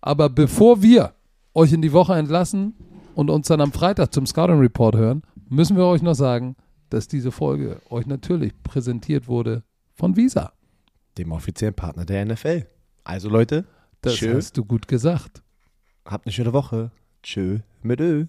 Aber bevor wir euch in die Woche entlassen und uns dann am Freitag zum Scouting Report hören, müssen wir euch noch sagen, dass diese Folge euch natürlich präsentiert wurde von Visa. Dem offiziellen Partner der NFL. Also, Leute, Das Tschö. hast du gut gesagt. habt eine schöne Woche. Tschö mit Ö.